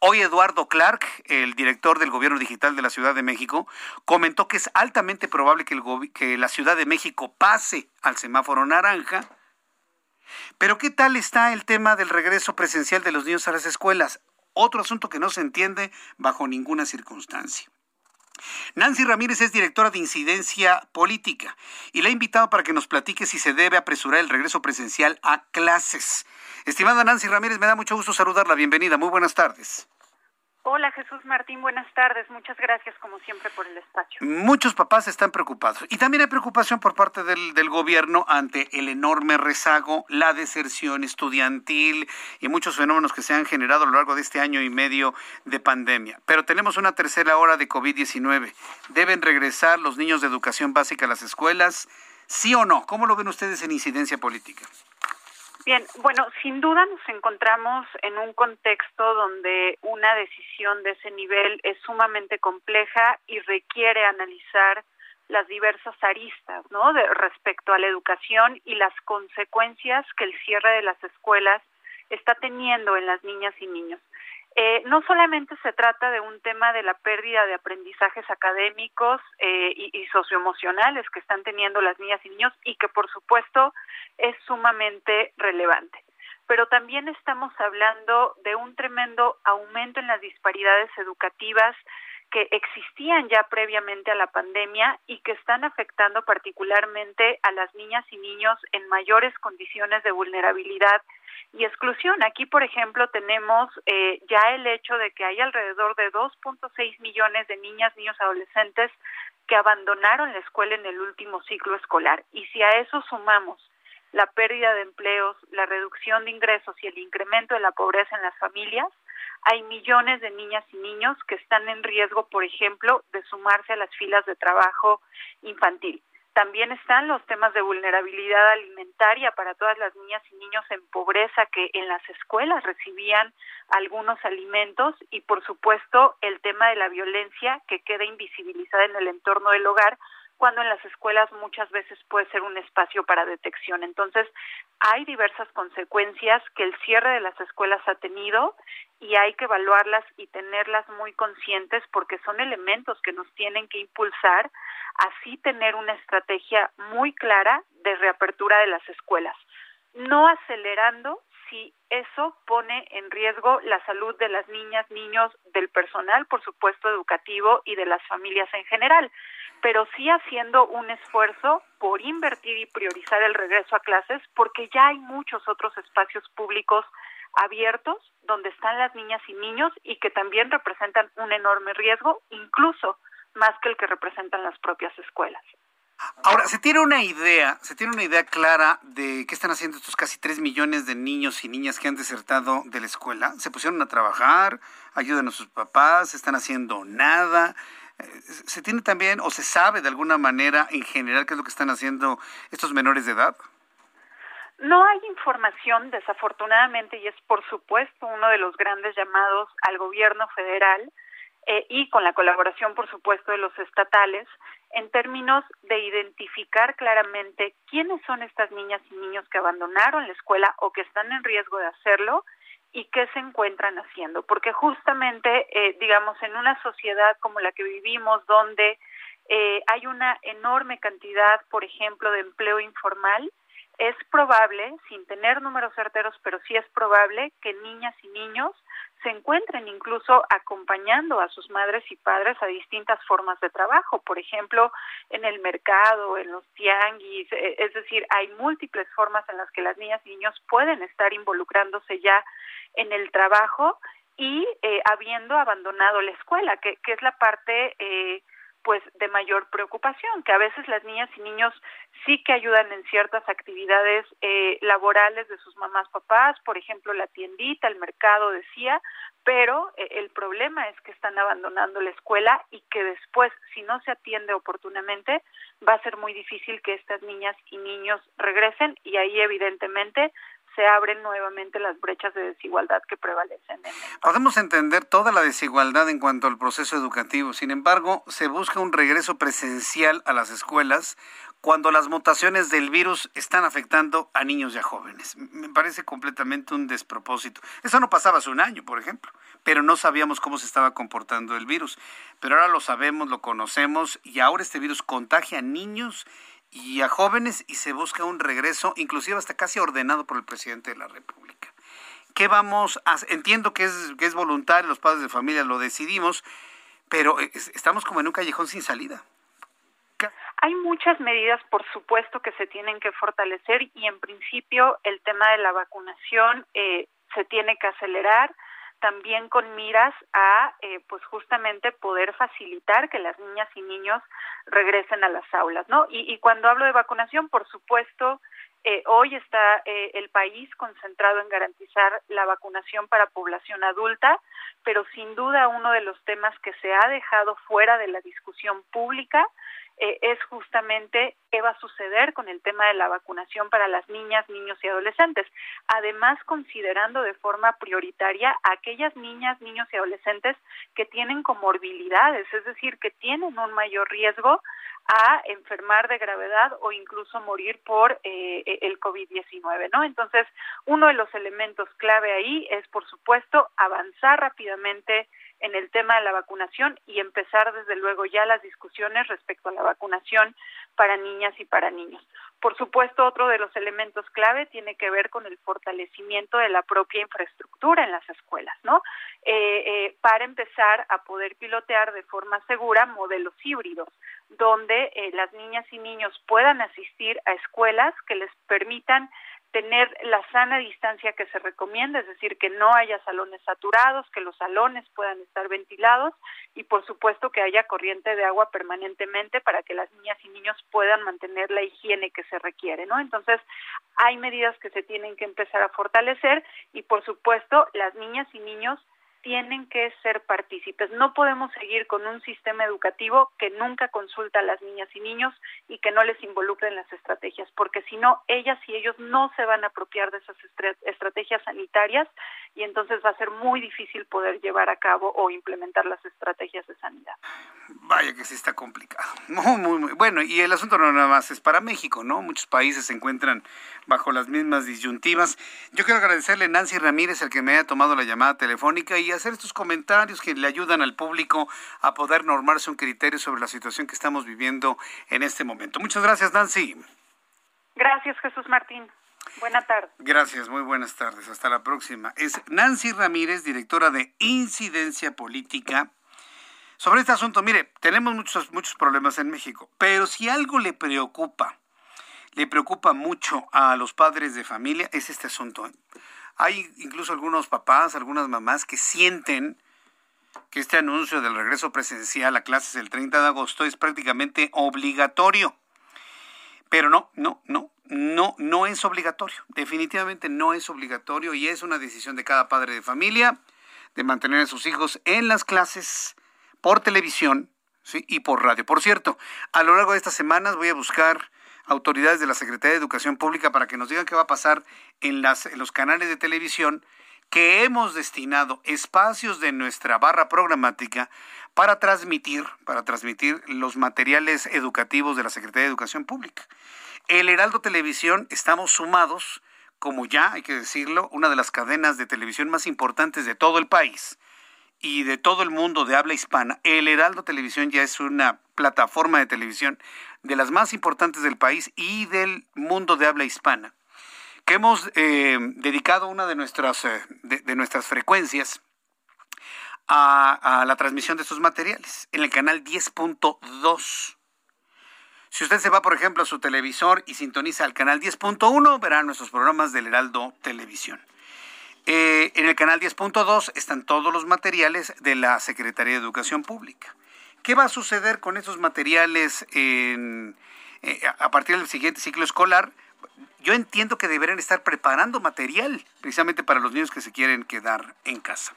Hoy Eduardo Clark, el director del Gobierno Digital de la Ciudad de México, comentó que es altamente probable que, que la Ciudad de México pase al semáforo naranja. Pero ¿qué tal está el tema del regreso presencial de los niños a las escuelas? Otro asunto que no se entiende bajo ninguna circunstancia. Nancy Ramírez es directora de incidencia política y la ha invitado para que nos platique si se debe apresurar el regreso presencial a clases. Estimada Nancy Ramírez, me da mucho gusto saludarla. Bienvenida. Muy buenas tardes. Hola Jesús Martín, buenas tardes. Muchas gracias como siempre por el espacio. Muchos papás están preocupados y también hay preocupación por parte del, del, gobierno ante el enorme rezago, la deserción estudiantil y muchos fenómenos que se han generado a lo largo de este año y medio de pandemia. Pero tenemos una tercera hora de COVID-19. ¿Deben regresar los niños de educación básica a las escuelas? ¿Sí o no? ¿Cómo lo ven ustedes en incidencia política? Bien, bueno, sin duda nos encontramos en un contexto donde una decisión de ese nivel es sumamente compleja y requiere analizar las diversas aristas, ¿no? De, respecto a la educación y las consecuencias que el cierre de las escuelas está teniendo en las niñas y niños. Eh, no solamente se trata de un tema de la pérdida de aprendizajes académicos eh, y, y, socioemocionales que están teniendo las niñas y niños y que por supuesto es sumamente relevante. Pero también estamos hablando de un tremendo aumento en las disparidades educativas que existían ya previamente a la pandemia y que están afectando particularmente a las niñas y niños en mayores condiciones de vulnerabilidad y exclusión. Aquí, por ejemplo, tenemos eh, ya el hecho de que hay alrededor de 2.6 millones de niñas, niños, adolescentes que abandonaron la escuela en el último ciclo escolar. Y si a eso sumamos la pérdida de empleos, la reducción de ingresos y el incremento de la pobreza en las familias, hay millones de niñas y niños que están en riesgo, por ejemplo, de sumarse a las filas de trabajo infantil. También están los temas de vulnerabilidad alimentaria para todas las niñas y niños en pobreza que en las escuelas recibían algunos alimentos y por supuesto el tema de la violencia que queda invisibilizada en el entorno del hogar cuando en las escuelas muchas veces puede ser un espacio para detección. Entonces, hay diversas consecuencias que el cierre de las escuelas ha tenido y hay que evaluarlas y tenerlas muy conscientes porque son elementos que nos tienen que impulsar así tener una estrategia muy clara de reapertura de las escuelas, no acelerando si eso pone en riesgo la salud de las niñas, niños, del personal, por supuesto, educativo y de las familias en general, pero sí haciendo un esfuerzo por invertir y priorizar el regreso a clases, porque ya hay muchos otros espacios públicos abiertos donde están las niñas y niños y que también representan un enorme riesgo, incluso más que el que representan las propias escuelas. Ahora, ¿se tiene una idea, se tiene una idea clara de qué están haciendo estos casi 3 millones de niños y niñas que han desertado de la escuela? ¿Se pusieron a trabajar? ¿Ayudan a sus papás? ¿Están haciendo nada? Eh, ¿Se tiene también o se sabe de alguna manera en general qué es lo que están haciendo estos menores de edad? No hay información, desafortunadamente, y es por supuesto uno de los grandes llamados al gobierno federal eh, y con la colaboración, por supuesto, de los estatales, en términos de identificar claramente quiénes son estas niñas y niños que abandonaron la escuela o que están en riesgo de hacerlo y qué se encuentran haciendo. Porque justamente, eh, digamos, en una sociedad como la que vivimos, donde eh, hay una enorme cantidad, por ejemplo, de empleo informal, es probable, sin tener números certeros, pero sí es probable que niñas y niños se encuentren incluso acompañando a sus madres y padres a distintas formas de trabajo, por ejemplo, en el mercado, en los tianguis, e, es decir, hay múltiples formas en las que las niñas y niños pueden estar involucrándose ya en el trabajo y eh, habiendo abandonado la escuela, que, que es la parte eh, pues de mayor preocupación, que a veces las niñas y niños sí que ayudan en ciertas actividades eh, laborales de sus mamás, papás, por ejemplo la tiendita, el mercado, decía, pero eh, el problema es que están abandonando la escuela y que después, si no se atiende oportunamente, va a ser muy difícil que estas niñas y niños regresen y ahí evidentemente se abren nuevamente las brechas de desigualdad que prevalecen. En Podemos entender toda la desigualdad en cuanto al proceso educativo, sin embargo, se busca un regreso presencial a las escuelas cuando las mutaciones del virus están afectando a niños y a jóvenes. Me parece completamente un despropósito. Eso no pasaba hace un año, por ejemplo, pero no sabíamos cómo se estaba comportando el virus. Pero ahora lo sabemos, lo conocemos y ahora este virus contagia a niños a jóvenes y se busca un regreso, inclusive hasta casi ordenado por el presidente de la República. ¿Qué vamos a Entiendo que es, que es voluntario, los padres de familia lo decidimos, pero estamos como en un callejón sin salida. Hay muchas medidas, por supuesto, que se tienen que fortalecer y en principio el tema de la vacunación eh, se tiene que acelerar también con miras a eh, pues justamente poder facilitar que las niñas y niños regresen a las aulas, ¿no? Y, cuando hablo de vacunación, por supuesto, eh, hoy está eh, el país concentrado en garantizar la vacunación para población adulta, pero sin duda uno de los temas que se ha dejado fuera de la discusión pública eh, es justamente qué va a suceder con el tema de la vacunación para las niñas, niños y adolescentes. Además, considerando de forma prioritaria a aquellas niñas, niños y adolescentes que tienen comorbilidades, es decir, que tienen un mayor riesgo a enfermar de gravedad o incluso morir por eh, el COVID-19, ¿no? Entonces, uno de los elementos clave ahí es, por supuesto, avanzar rápidamente en el tema de la vacunación y empezar desde luego ya las discusiones respecto a la vacunación para niñas y para niños. Por supuesto, otro de los elementos clave tiene que ver con el fortalecimiento de la propia infraestructura en las escuelas, ¿no? Eh, eh, para empezar a poder pilotear de forma segura modelos híbridos, donde eh, las niñas y niños puedan asistir a escuelas que les permitan tener la sana distancia que se recomienda, es decir, que no haya salones saturados, que los salones puedan estar ventilados y por supuesto que haya corriente de agua permanentemente para que las niñas y niños puedan mantener la higiene que se requiere, ¿no? Entonces, hay medidas que se tienen que empezar a fortalecer y por supuesto, las niñas y niños tienen que ser partícipes. No podemos seguir con un sistema educativo que nunca consulta a las niñas y niños y que no les involucre en las estrategias, porque si no, ellas y ellos no se van a apropiar de esas estrategias sanitarias y entonces va a ser muy difícil poder llevar a cabo o implementar las estrategias de sanidad. Vaya que sí está complicado. Muy, muy, muy. Bueno, y el asunto no nada más es para México, ¿no? Muchos países se encuentran bajo las mismas disyuntivas. Yo quiero agradecerle a Nancy Ramírez el que me haya tomado la llamada telefónica y hacer estos comentarios que le ayudan al público a poder normarse un criterio sobre la situación que estamos viviendo en este momento. Muchas gracias, Nancy. Gracias, Jesús Martín. Buenas tardes. Gracias, muy buenas tardes. Hasta la próxima. Es Nancy Ramírez, directora de Incidencia Política. Sobre este asunto, mire, tenemos muchos, muchos problemas en México, pero si algo le preocupa, le preocupa mucho a los padres de familia, es este asunto. Hay incluso algunos papás, algunas mamás que sienten que este anuncio del regreso presencial a clases el 30 de agosto es prácticamente obligatorio. Pero no, no, no, no, no es obligatorio. Definitivamente no es obligatorio y es una decisión de cada padre de familia de mantener a sus hijos en las clases por televisión y por radio. Por cierto, a lo largo de estas semanas voy a buscar autoridades de la Secretaría de Educación Pública para que nos digan qué va a pasar en, las, los canales de televisión que hemos destinado espacios de nuestra barra programática para transmitir, para transmitir los materiales educativos de la Secretaría de Educación Pública. El Heraldo Televisión estamos sumados, como ya hay que decirlo, una de las cadenas de televisión más importantes de todo el país y de todo el mundo de habla hispana. El Heraldo Televisión ya es una plataforma de televisión de las más importantes del país y del mundo de habla hispana, que hemos eh, dedicado una de nuestras, eh, de, nuestras frecuencias a, a, la transmisión de estos materiales en el canal 10.2. Si usted se va, por ejemplo, a su televisor y sintoniza el canal 10.1, verá nuestros programas del Heraldo Televisión. Eh, en el canal 10.2 están todos los materiales de la Secretaría de Educación Pública. ¿Qué va a suceder con esos materiales eh, a partir del siguiente ciclo escolar? Yo entiendo que deberían estar preparando material precisamente para los niños que se quieren quedar en casa.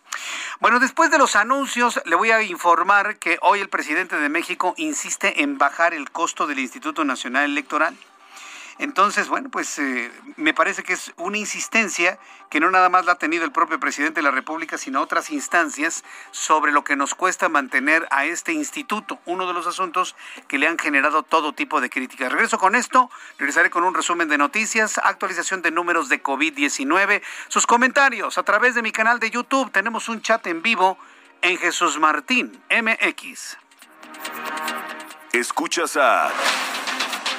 Bueno, después de los anuncios, le voy a informar que hoy el presidente de México insiste en bajar el costo del Instituto Nacional Electoral. Entonces, bueno, pues eh, me parece que es una insistencia que no nada más la ha tenido el propio presidente de la República, sino otras instancias sobre lo que nos cuesta mantener a este instituto, uno de los asuntos que le han generado todo tipo de críticas. Regreso con esto, regresaré con un resumen de noticias, actualización de números de COVID-19, sus comentarios a través de mi canal de YouTube. Tenemos un chat en vivo en Jesús Martín MX. Escuchas a...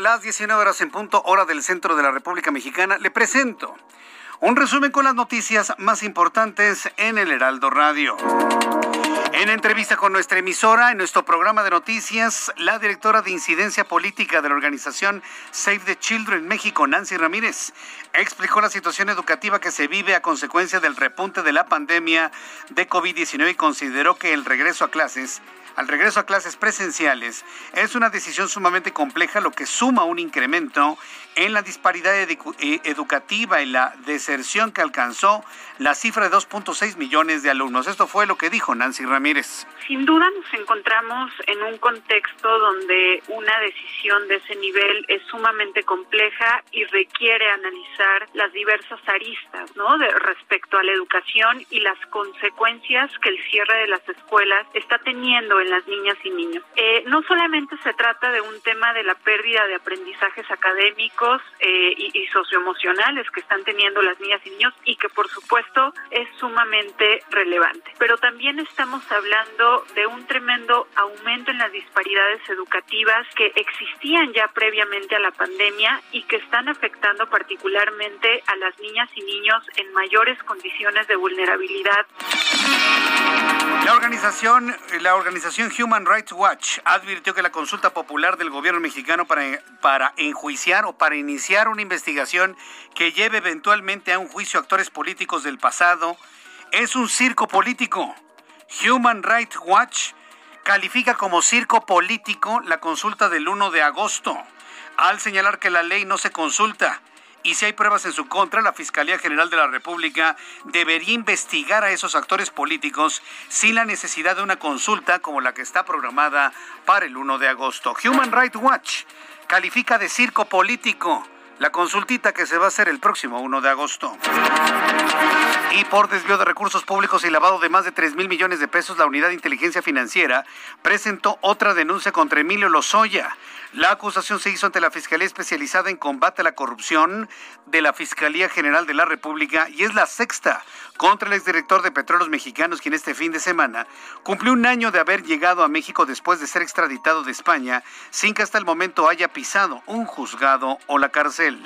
Las 19 horas en punto, hora del centro de la República Mexicana. Le presento un resumen con las noticias más importantes en el Heraldo Radio. En entrevista con nuestra emisora, en nuestro programa de noticias, la directora de incidencia política de la organización Save the Children México, Nancy Ramírez, explicó la situación educativa que se vive a consecuencia del repunte de la pandemia de COVID-19 y consideró que el regreso a clases al regreso a clases presenciales es una decisión sumamente compleja, lo que suma un incremento en la disparidad eh, educativa y la deserción que alcanzó la cifra de 2.6 millones de alumnos. Esto fue lo que dijo Nancy Ramírez. Sin duda nos encontramos en un contexto donde una decisión de ese nivel es sumamente compleja y requiere analizar las diversas aristas, ¿no? De, respecto a la educación y las consecuencias que el cierre de las escuelas está teniendo en las niñas y niños. Eh, no solamente se trata de un tema de la pérdida de aprendizajes académicos eh, y, y socioemocionales que están teniendo las niñas y niños y que por supuesto es sumamente relevante, pero también estamos hablando de un tremendo aumento en las disparidades educativas que existían ya previamente a la pandemia y que están afectando particularmente a las niñas y niños en mayores condiciones de vulnerabilidad. La organización, la organización Human Rights Watch advirtió que la consulta popular del gobierno mexicano para, para enjuiciar o para iniciar una investigación que lleve eventualmente a un juicio a actores políticos del pasado es un circo político. Human Rights Watch califica como circo político la consulta del 1 de agosto, al señalar que la ley no se consulta y si hay pruebas en su contra, la Fiscalía General de la República debería investigar a esos actores políticos sin la necesidad de una consulta como la que está programada para el 1 de agosto. Human Rights Watch califica de circo político la consultita que se va a hacer el próximo 1 de agosto. Y por desvío de recursos públicos y lavado de más de 3 mil millones de pesos, la Unidad de Inteligencia Financiera presentó otra denuncia contra Emilio Lozoya, La acusación se hizo ante la Fiscalía Especializada en Combate a la Corrupción de la Fiscalía General de la República y es la sexta contra el exdirector de Petróleos Mexicanos, quien este fin de semana cumplió un año de haber llegado a México después de ser extraditado de España sin que hasta el momento haya pisado un juzgado o la cárcel.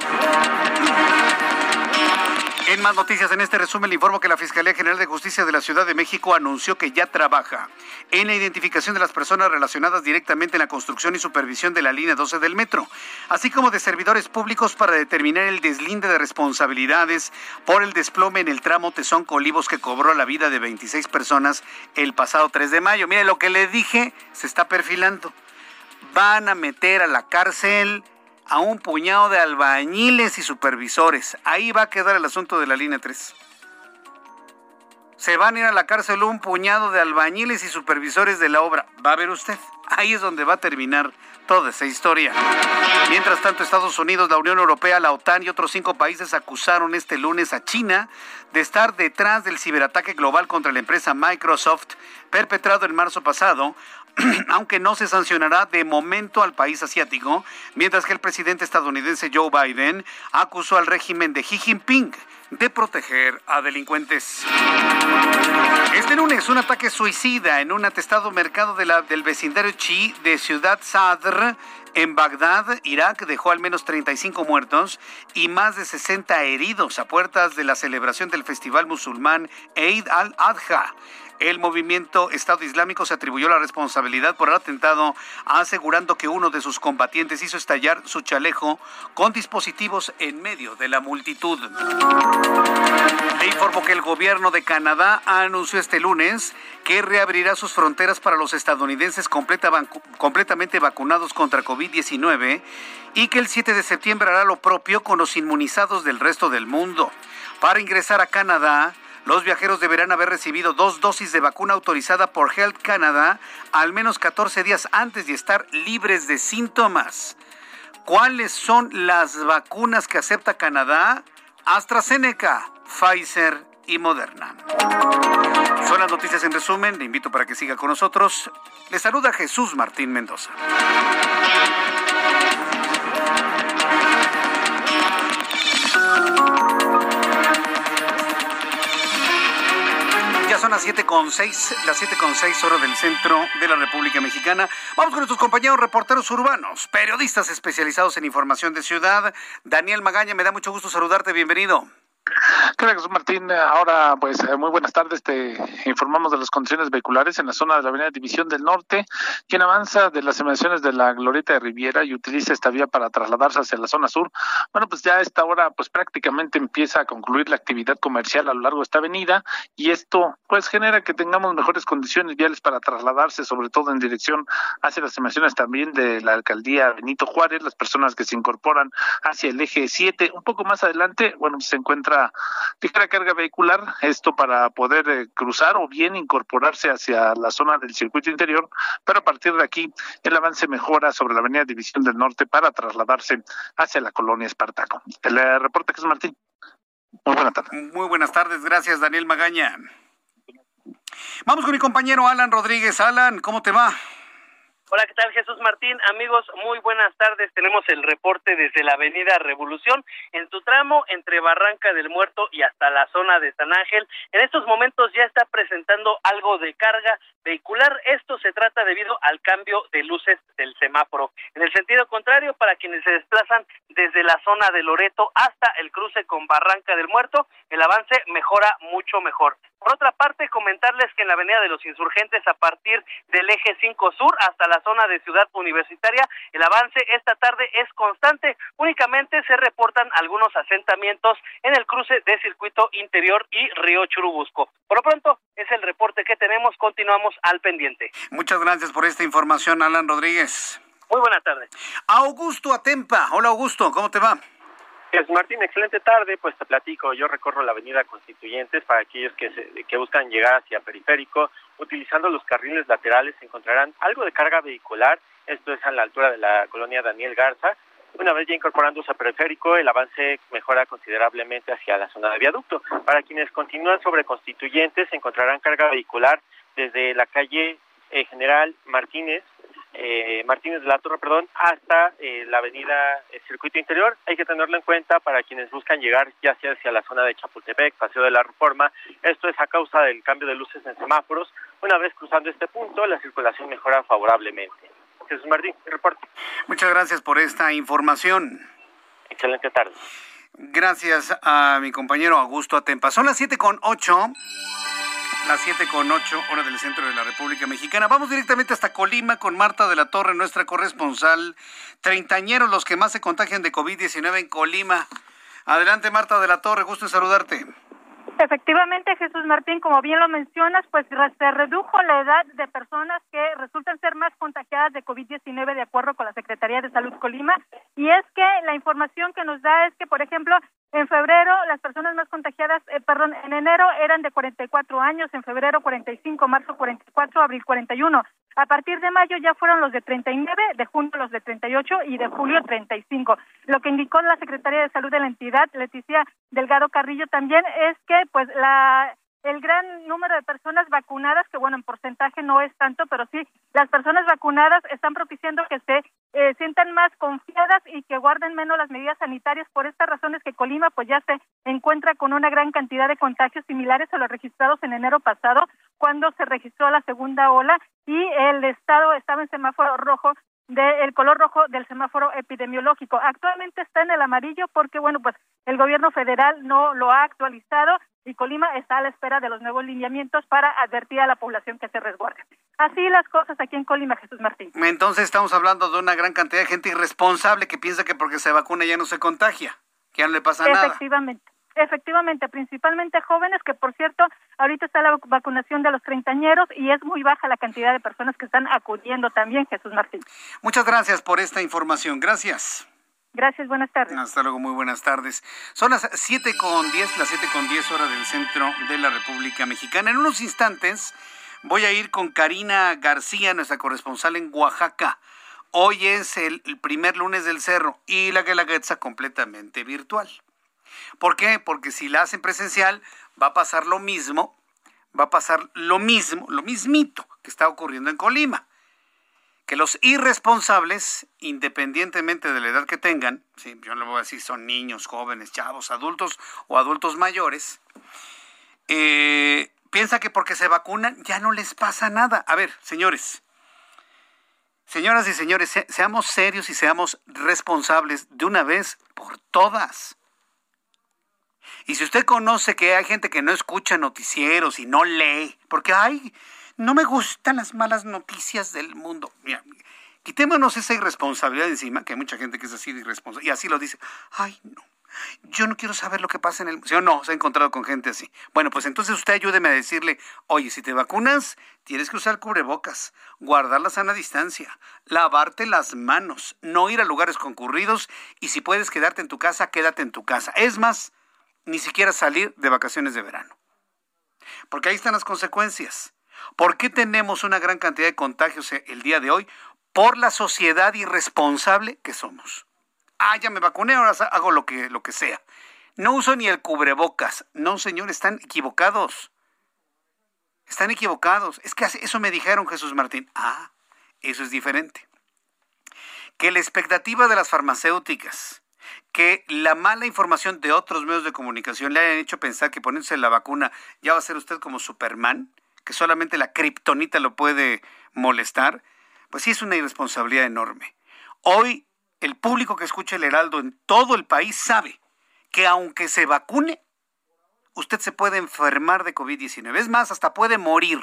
En más noticias, en este resumen le informo que la Fiscalía General de Justicia de la Ciudad de México anunció que ya trabaja en la identificación de las personas relacionadas directamente en la construcción y supervisión de la línea 12 del metro, así como de servidores públicos para determinar el deslinde de responsabilidades por el desplome en el tramo Tesón Colivos que cobró la vida de 26 personas el pasado 3 de mayo. Mire, lo que le dije se está perfilando. Van a meter a la cárcel a un puñado de albañiles y supervisores. Ahí va a quedar el asunto de la línea 3. Se van a ir a la cárcel un puñado de albañiles y supervisores de la obra. Va a ver usted. Ahí es donde va a terminar toda esa historia. Mientras tanto, Estados Unidos, la Unión Europea, la OTAN y otros cinco países acusaron este lunes a China de estar detrás del ciberataque global contra la empresa Microsoft perpetrado en marzo pasado, aunque no se sancionará de momento al país asiático, mientras que el presidente estadounidense Joe Biden acusó al régimen de Xi Jinping de proteger a delincuentes. Este lunes, un ataque suicida en un atestado mercado de la, del vecindario Chi de Ciudad Sadr en Bagdad, Irak, dejó al menos 35 muertos y más de 60 heridos a puertas de la celebración del festival musulmán Eid al-Adha. El movimiento Estado Islámico se atribuyó la responsabilidad por el atentado, asegurando que uno de sus combatientes hizo estallar su chalejo con dispositivos en medio de la multitud. Le informó que el gobierno de Canadá anunció este lunes que reabrirá sus fronteras para los estadounidenses completamente vacunados contra COVID-19 y que el 7 de septiembre hará lo propio con los inmunizados del resto del mundo. Para ingresar a Canadá, los viajeros deberán haber recibido dos dosis de vacuna autorizada por Health Canada al menos 14 días antes de estar libres de síntomas. ¿Cuáles son las vacunas que acepta Canadá? AstraZeneca, Pfizer y Moderna. Son las noticias en resumen. Le invito para que siga con nosotros. Le saluda Jesús Martín Mendoza. Son las 7.6, las 7.6 horas del centro de la República Mexicana. Vamos con nuestros compañeros reporteros urbanos, periodistas especializados en información de ciudad. Daniel Magaña, me da mucho gusto saludarte, bienvenido. Gracias, Martín. Ahora, pues, eh, muy buenas tardes. Te informamos de las condiciones vehiculares en la zona de la Avenida División del Norte. Quien avanza de las emisiones de la Glorieta de Riviera y utiliza esta vía para trasladarse hacia la zona sur, bueno, pues ya a esta hora, pues prácticamente empieza a concluir la actividad comercial a lo largo de esta avenida y esto, pues, genera que tengamos mejores condiciones viales para trasladarse, sobre todo en dirección hacia las emisiones también de la alcaldía Benito Juárez, las personas que se incorporan hacia el eje 7. Un poco más adelante, bueno, se encuentra ligera carga vehicular, esto para poder eh, cruzar o bien incorporarse hacia la zona del circuito interior, pero a partir de aquí el avance mejora sobre la avenida División del Norte para trasladarse hacia la colonia Espartaco. El eh, reporte que es Martín. Muy buenas tardes. Muy buenas tardes, gracias Daniel Magaña. Vamos con mi compañero Alan Rodríguez. Alan, ¿cómo te va? Hola, ¿qué tal Jesús Martín? Amigos, muy buenas tardes. Tenemos el reporte desde la Avenida Revolución en su tramo entre Barranca del Muerto y hasta la zona de San Ángel. En estos momentos ya está presentando algo de carga vehicular. Esto se trata debido al cambio de luces del semáforo. En el sentido contrario, para quienes se desplazan desde la zona de Loreto hasta el cruce con Barranca del Muerto, el avance mejora mucho mejor. Por otra parte, comentarles que en la Avenida de los Insurgentes, a partir del eje 5 Sur hasta la zona de Ciudad Universitaria, el avance esta tarde es constante. Únicamente se reportan algunos asentamientos en el cruce de Circuito Interior y Río Churubusco. Por lo pronto, es el reporte que tenemos. Continuamos al pendiente. Muchas gracias por esta información, Alan Rodríguez. Muy buenas tardes. Augusto Atempa. Hola, Augusto, ¿cómo te va? Martín, excelente tarde. Pues te platico, yo recorro la avenida Constituyentes para aquellos que, que buscan llegar hacia Periférico. Utilizando los carriles laterales encontrarán algo de carga vehicular. Esto es a la altura de la colonia Daniel Garza. Una vez ya incorporándose a periférico, el avance mejora considerablemente hacia la zona de viaducto. Para quienes continúan sobre constituyentes, encontrarán carga vehicular desde la calle eh, General Martínez eh, Martínez de la Torre, perdón, hasta eh, la avenida eh, Circuito Interior. Hay que tenerlo en cuenta para quienes buscan llegar ya sea hacia la zona de Chapultepec, Paseo de la Reforma. Esto es a causa del cambio de luces en semáforos. Una vez cruzando este punto, la circulación mejora favorablemente. Jesús Martín, reporte. Muchas gracias por esta información. Excelente tarde. Gracias a mi compañero Augusto Atempa. Son las siete con ocho las 7 con 8, hora del centro de la República Mexicana. Vamos directamente hasta Colima con Marta de la Torre, nuestra corresponsal. Treintañeros los que más se contagian de COVID-19 en Colima. Adelante, Marta de la Torre, gusto en saludarte. Efectivamente, Jesús Martín, como bien lo mencionas, pues se redujo la edad de personas que resultan ser más contagiadas de COVID-19 de acuerdo con la Secretaría de Salud Colima. Y es que la información que nos da es que, por ejemplo, en febrero las personas más contagiadas, eh, perdón, en enero eran de 44 años, en febrero 45, marzo 44, abril 41. A partir de mayo ya fueron los de 39, de junio los de 38 y de julio 35. Lo que indicó la Secretaría de Salud de la entidad, Leticia Delgado Carrillo, también es que pues la el gran número de personas vacunadas, que bueno, en porcentaje no es tanto, pero sí, las personas vacunadas están propiciando que se eh, sientan más confiadas y que guarden menos las medidas sanitarias. Por estas razones que Colima pues ya se encuentra con una gran cantidad de contagios similares a los registrados en enero pasado, cuando se registró la segunda ola y el estado estaba en semáforo rojo del color rojo del semáforo epidemiológico. Actualmente está en el amarillo porque, bueno, pues el gobierno federal no lo ha actualizado y Colima está a la espera de los nuevos lineamientos para advertir a la población que se resguarde. Así las cosas aquí en Colima, Jesús Martín. Entonces estamos hablando de una gran cantidad de gente irresponsable que piensa que porque se vacuna ya no se contagia, que ya no le pasa nada. Efectivamente. Efectivamente, principalmente jóvenes, que por cierto, ahorita está la vacunación de los treintañeros y es muy baja la cantidad de personas que están acudiendo también, Jesús Martín. Muchas gracias por esta información. Gracias. Gracias, buenas tardes. Hasta luego, muy buenas tardes. Son las siete con diez, las siete con diez horas del centro de la República Mexicana. En unos instantes voy a ir con Karina García, nuestra corresponsal en Oaxaca. Hoy es el, primer lunes del cerro y la Guelaguetza completamente virtual. ¿Por qué? Porque si la hacen presencial, va a pasar lo mismo, va a pasar lo mismo, lo mismito que está ocurriendo en Colima. Que los irresponsables, independientemente de la edad que tengan, yo le voy a decir son niños, jóvenes, chavos, adultos o adultos mayores, eh, piensa que porque se vacunan ya no les pasa nada. A ver, señores, señoras y señores, seamos serios y seamos responsables de una vez por todas. Y si usted conoce que hay gente que no escucha noticieros y no lee, porque ay, no me gustan las malas noticias del mundo. Mira, quitémonos esa irresponsabilidad encima, que hay mucha gente que es así de irresponsable, y así lo dice. Ay, no. Yo no quiero saber lo que pasa en el museo. No, se ha encontrado con gente así. Bueno, pues entonces usted ayúdeme a decirle, oye, si te vacunas, tienes que usar cubrebocas, guardar la sana distancia, lavarte las manos, no ir a lugares concurridos y si puedes quedarte en tu casa, quédate en tu casa. Es más, ni siquiera salir de vacaciones de verano. Porque ahí están las consecuencias. ¿Por qué tenemos una gran cantidad de contagios el día de hoy? Por la sociedad irresponsable que somos. Ah, ya me vacuné, ahora hago lo que, lo que sea. No uso ni el cubrebocas. No, señor, están equivocados. Están equivocados. Es que eso me dijeron Jesús Martín. Ah, eso es diferente. Que la expectativa de las farmacéuticas que la mala información de otros medios de comunicación le hayan hecho pensar que poniéndose la vacuna ya va a ser usted como Superman, que solamente la kriptonita lo puede molestar, pues sí es una irresponsabilidad enorme. Hoy el público que escucha el Heraldo en todo el país sabe que aunque se vacune, usted se puede enfermar de COVID-19. Es más, hasta puede morir.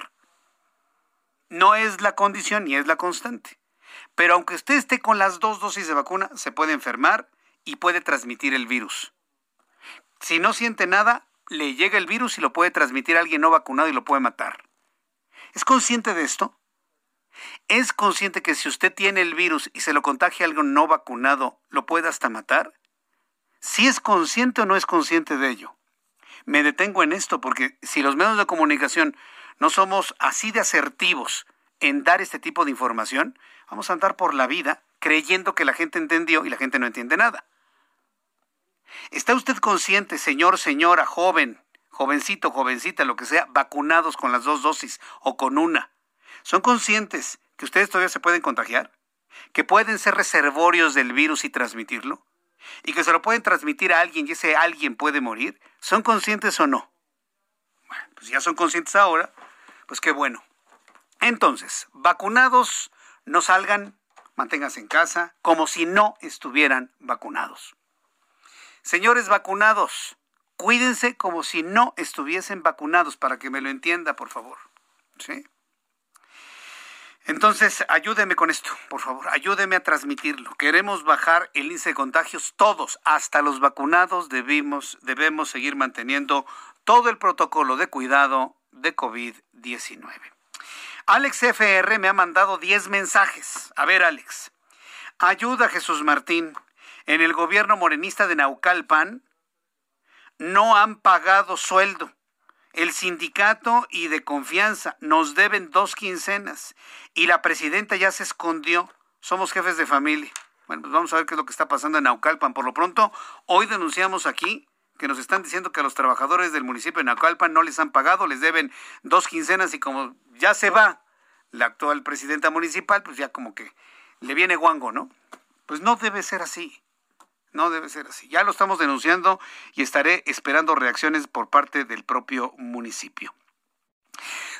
No es la condición ni es la constante. Pero aunque usted esté con las dos dosis de vacuna, se puede enfermar y puede transmitir el virus. Si no siente nada, le llega el virus y lo puede transmitir a alguien no vacunado y lo puede matar. ¿Es consciente de esto? ¿Es consciente que si usted tiene el virus y se lo contagia a alguien no vacunado, lo puede hasta matar? ¿Si es consciente o no es consciente de ello? Me detengo en esto porque si los medios de comunicación no somos así de asertivos en dar este tipo de información, vamos a andar por la vida creyendo que la gente entendió y la gente no entiende nada. ¿Está usted consciente, señor, señora, joven, jovencito, jovencita, lo que sea, vacunados con las dos dosis o con una? ¿Son conscientes que ustedes todavía se pueden contagiar, que pueden ser reservorios del virus y transmitirlo, y que se lo pueden transmitir a alguien y ese alguien puede morir, ¿son conscientes o no? Bueno, pues ya son conscientes ahora, pues qué bueno. Entonces, vacunados, no salgan, manténganse en casa, como si no estuvieran vacunados. Señores vacunados, cuídense como si no estuviesen vacunados, para que me lo entienda, por favor. ¿Sí? Entonces, ayúdeme con esto, por favor, ayúdeme a transmitirlo. Queremos bajar el índice de contagios todos, hasta los vacunados debemos, debemos seguir manteniendo todo el protocolo de cuidado de COVID-19. Alex FR me ha mandado 10 mensajes. A ver, Alex. Ayuda Jesús Martín. En el gobierno morenista de Naucalpan no han pagado sueldo. El sindicato y de confianza nos deben dos quincenas y la presidenta ya se escondió. Somos jefes de familia. Bueno, pues vamos a ver qué es lo que está pasando en Naucalpan. Por lo pronto, hoy denunciamos aquí que nos están diciendo que a los trabajadores del municipio de Naucalpan no les han pagado, les deben dos quincenas y como ya se va la actual presidenta municipal, pues ya como que le viene guango, ¿no? Pues no debe ser así. No debe ser así. Ya lo estamos denunciando y estaré esperando reacciones por parte del propio municipio.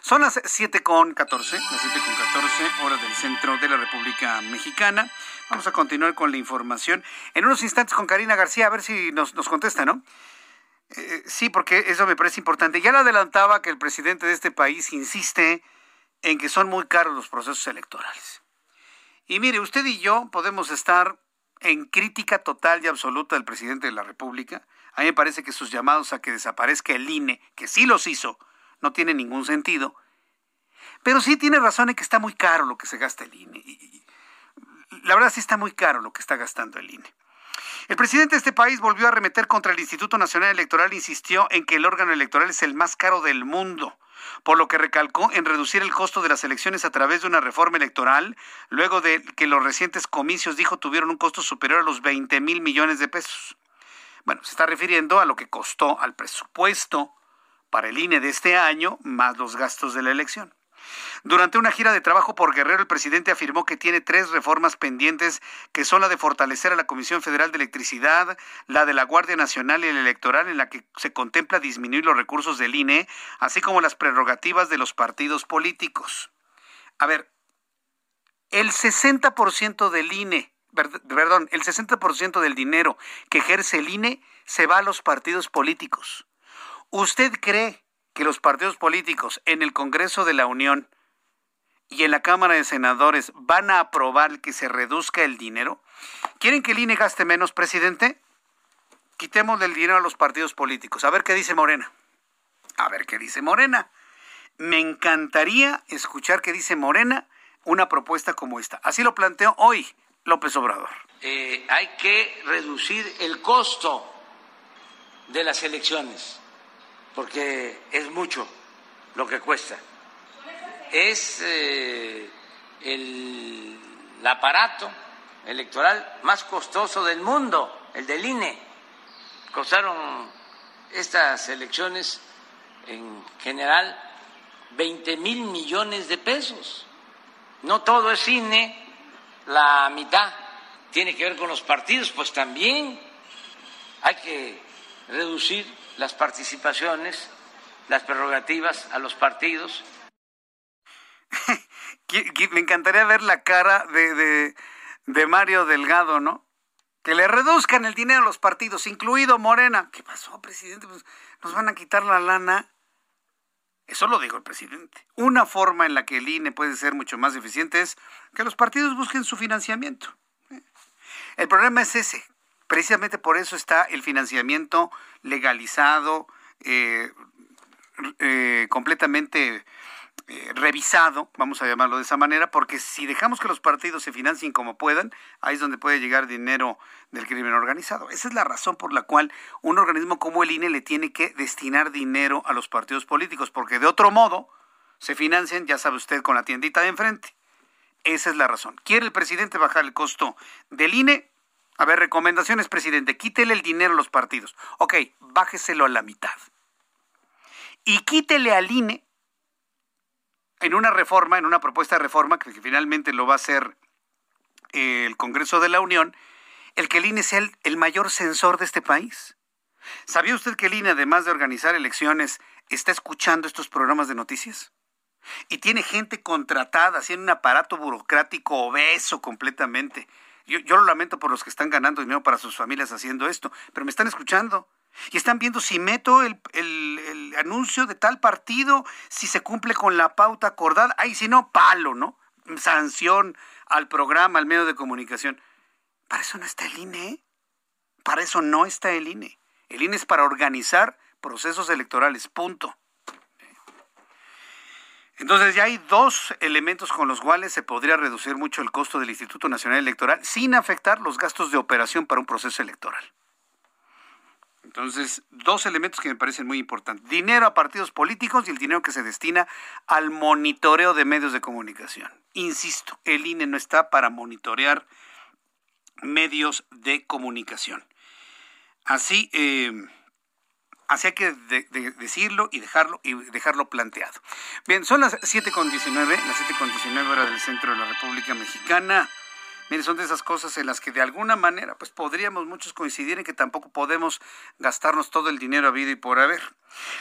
Son las 7 con 14, las 7 con 14 horas del centro de la República Mexicana. Vamos a continuar con la información. En unos instantes con Karina García, a ver si nos, nos contesta, ¿no? Eh, sí, porque eso me parece importante. Ya le adelantaba que el presidente de este país insiste en que son muy caros los procesos electorales. Y mire, usted y yo podemos estar en crítica total y absoluta del presidente de la República. A mí me parece que sus llamados a que desaparezca el INE, que sí los hizo, no tiene ningún sentido. Pero sí tiene razón en que está muy caro lo que se gasta el INE. La verdad sí está muy caro lo que está gastando el INE. El presidente de este país volvió a arremeter contra el Instituto Nacional Electoral insistió en que el órgano electoral es el más caro del mundo, por lo que recalcó en reducir el costo de las elecciones a través de una reforma electoral, luego de que los recientes comicios, dijo, tuvieron un costo superior a los 20 mil millones de pesos. Bueno, se está refiriendo a lo que costó al presupuesto para el INE de este año, más los gastos de la elección. Durante una gira de trabajo por Guerrero, el presidente afirmó que tiene tres reformas pendientes, que son la de fortalecer a la Comisión Federal de Electricidad, la de la Guardia Nacional y el electoral, en la que se contempla disminuir los recursos del INE, así como las prerrogativas de los partidos políticos. A ver, el 60% del INE, perdón, el 60% del dinero que ejerce el INE se va a los partidos políticos. ¿Usted cree que los partidos políticos en el Congreso de la Unión y en la Cámara de Senadores van a aprobar que se reduzca el dinero? ¿Quieren que el INE gaste menos, presidente? Quitemos el dinero a los partidos políticos. A ver qué dice Morena. A ver qué dice Morena. Me encantaría escuchar qué dice Morena una propuesta como esta. Así lo planteó hoy López Obrador. Eh, hay que reducir el costo de las elecciones porque es mucho lo que cuesta. Es eh, el, aparato electoral más costoso del mundo, el del INE. Costaron estas elecciones en general 20 mil millones de pesos. No todo es INE, la mitad tiene que ver con los partidos, pues también hay que reducir las participaciones, las prerrogativas a los partidos. Me encantaría ver la cara de, de, Mario Delgado, ¿no? Que le reduzcan el dinero a los partidos, incluido Morena. ¿Qué pasó, presidente? Pues nos van a quitar la lana. Eso lo dijo el presidente. Una forma en la que el INE puede ser mucho más eficiente es que los partidos busquen su financiamiento. El problema es ese, Precisamente por eso está el financiamiento legalizado, eh, eh, completamente eh, revisado, vamos a llamarlo de esa manera, porque si dejamos que los partidos se financien como puedan, ahí es donde puede llegar dinero del crimen organizado. Esa es la razón por la cual un organismo como el INE le tiene que destinar dinero a los partidos políticos, porque de otro modo se financian, ya sabe usted, con la tiendita de enfrente. Esa es la razón. ¿Quiere el presidente bajar el costo del INE? A ver, recomendaciones, presidente. Quítele el dinero a los partidos. Ok, bájeselo a la mitad. Y quítele al INE en una reforma, en una propuesta de reforma que finalmente lo va a hacer el Congreso de la Unión, el que el INE sea el, mayor censor de este país. ¿Sabía usted que el INE, además de organizar elecciones, está escuchando estos programas de noticias? Y tiene gente contratada, haciendo un aparato burocrático obeso completamente. Yo, lo lamento por los que están ganando dinero para sus familias haciendo esto, pero me están escuchando. Y están viendo si meto el, el anuncio de tal partido, si se cumple con la pauta acordada. Ay, si no, palo, ¿no? Sanción al programa, al medio de comunicación. Para eso no está el INE. Para eso no está el INE. El INE es para organizar procesos electorales, punto. Entonces ya hay dos elementos con los cuales se podría reducir mucho el costo del Instituto Nacional Electoral sin afectar los gastos de operación para un proceso electoral. Entonces, dos elementos que me parecen muy importantes. Dinero a partidos políticos y el dinero que se destina al monitoreo de medios de comunicación. Insisto, el INE no está para monitorear medios de comunicación. Así, eh, así hay que decirlo y dejarlo, y dejarlo planteado. Bien, son las 7.19, las 7.19 horas del centro de la República Mexicana. Miren, son de esas cosas en las que de alguna manera pues podríamos muchos coincidir en que tampoco podemos gastarnos todo el dinero habido y por haber.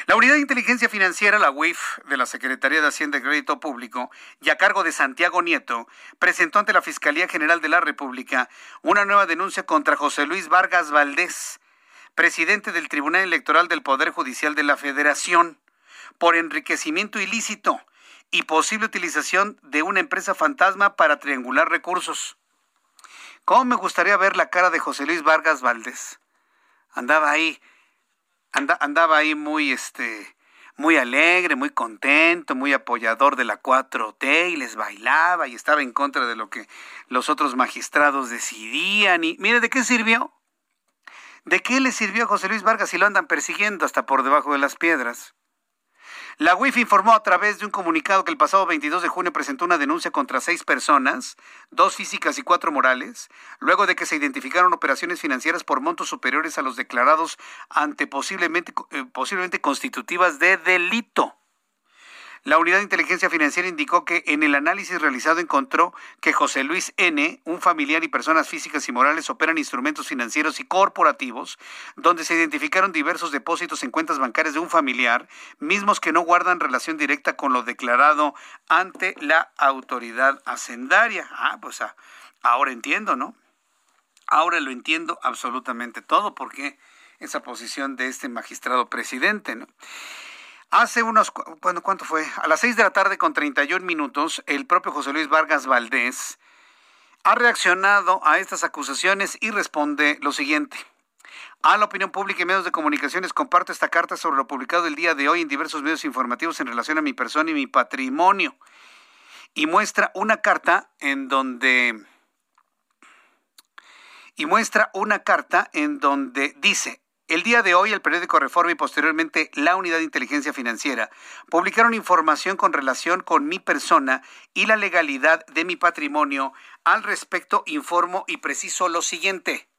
La Unidad de Inteligencia Financiera, la UIF, de la Secretaría de Hacienda y Crédito Público, y a cargo de Santiago Nieto, presentó ante la Fiscalía General de la República una nueva denuncia contra José Luis Vargas Valdés, presidente del Tribunal Electoral del Poder Judicial de la Federación, por enriquecimiento ilícito y posible utilización de una empresa fantasma para triangular recursos. ¿Cómo me gustaría ver la cara de José Luis Vargas Valdés? Andaba ahí, andaba ahí muy, este, muy alegre, muy contento, muy apoyador de la 4T y les bailaba y estaba en contra de lo que los otros magistrados decidían. Y mire, ¿de qué sirvió? ¿De qué le sirvió a José Luis Vargas si lo andan persiguiendo hasta por debajo de las piedras? La UIF informó a través de un comunicado que el pasado 22 de junio presentó una denuncia contra seis personas, dos físicas y cuatro morales, luego de que se identificaron operaciones financieras por montos superiores a los declarados ante posiblemente, eh, posiblemente constitutivas de delito. La Unidad de Inteligencia Financiera indicó que en el análisis realizado encontró que José Luis N., un familiar y personas físicas y morales operan instrumentos financieros y corporativos, donde se identificaron diversos depósitos en cuentas bancarias de un familiar, mismos que no guardan relación directa con lo declarado ante la autoridad hacendaria. Ah, pues ah, ahora entiendo, ¿no? Ahora lo entiendo absolutamente todo, porque esa posición de este magistrado presidente, ¿no? Hace unos, bueno, ¿cuánto fue? A las seis de la tarde con 31 minutos, el propio José Luis Vargas Valdés ha reaccionado a estas acusaciones y responde lo siguiente. A la opinión pública y medios de comunicaciones comparto esta carta sobre lo publicado el día de hoy en diversos medios informativos en relación a mi persona y mi patrimonio. Y muestra una carta en donde y muestra una carta en donde dice, el día de hoy, el periódico Reforma y posteriormente la Unidad de Inteligencia Financiera publicaron información con relación con mi persona y la legalidad de mi patrimonio. Al respecto, informo y preciso lo siguiente.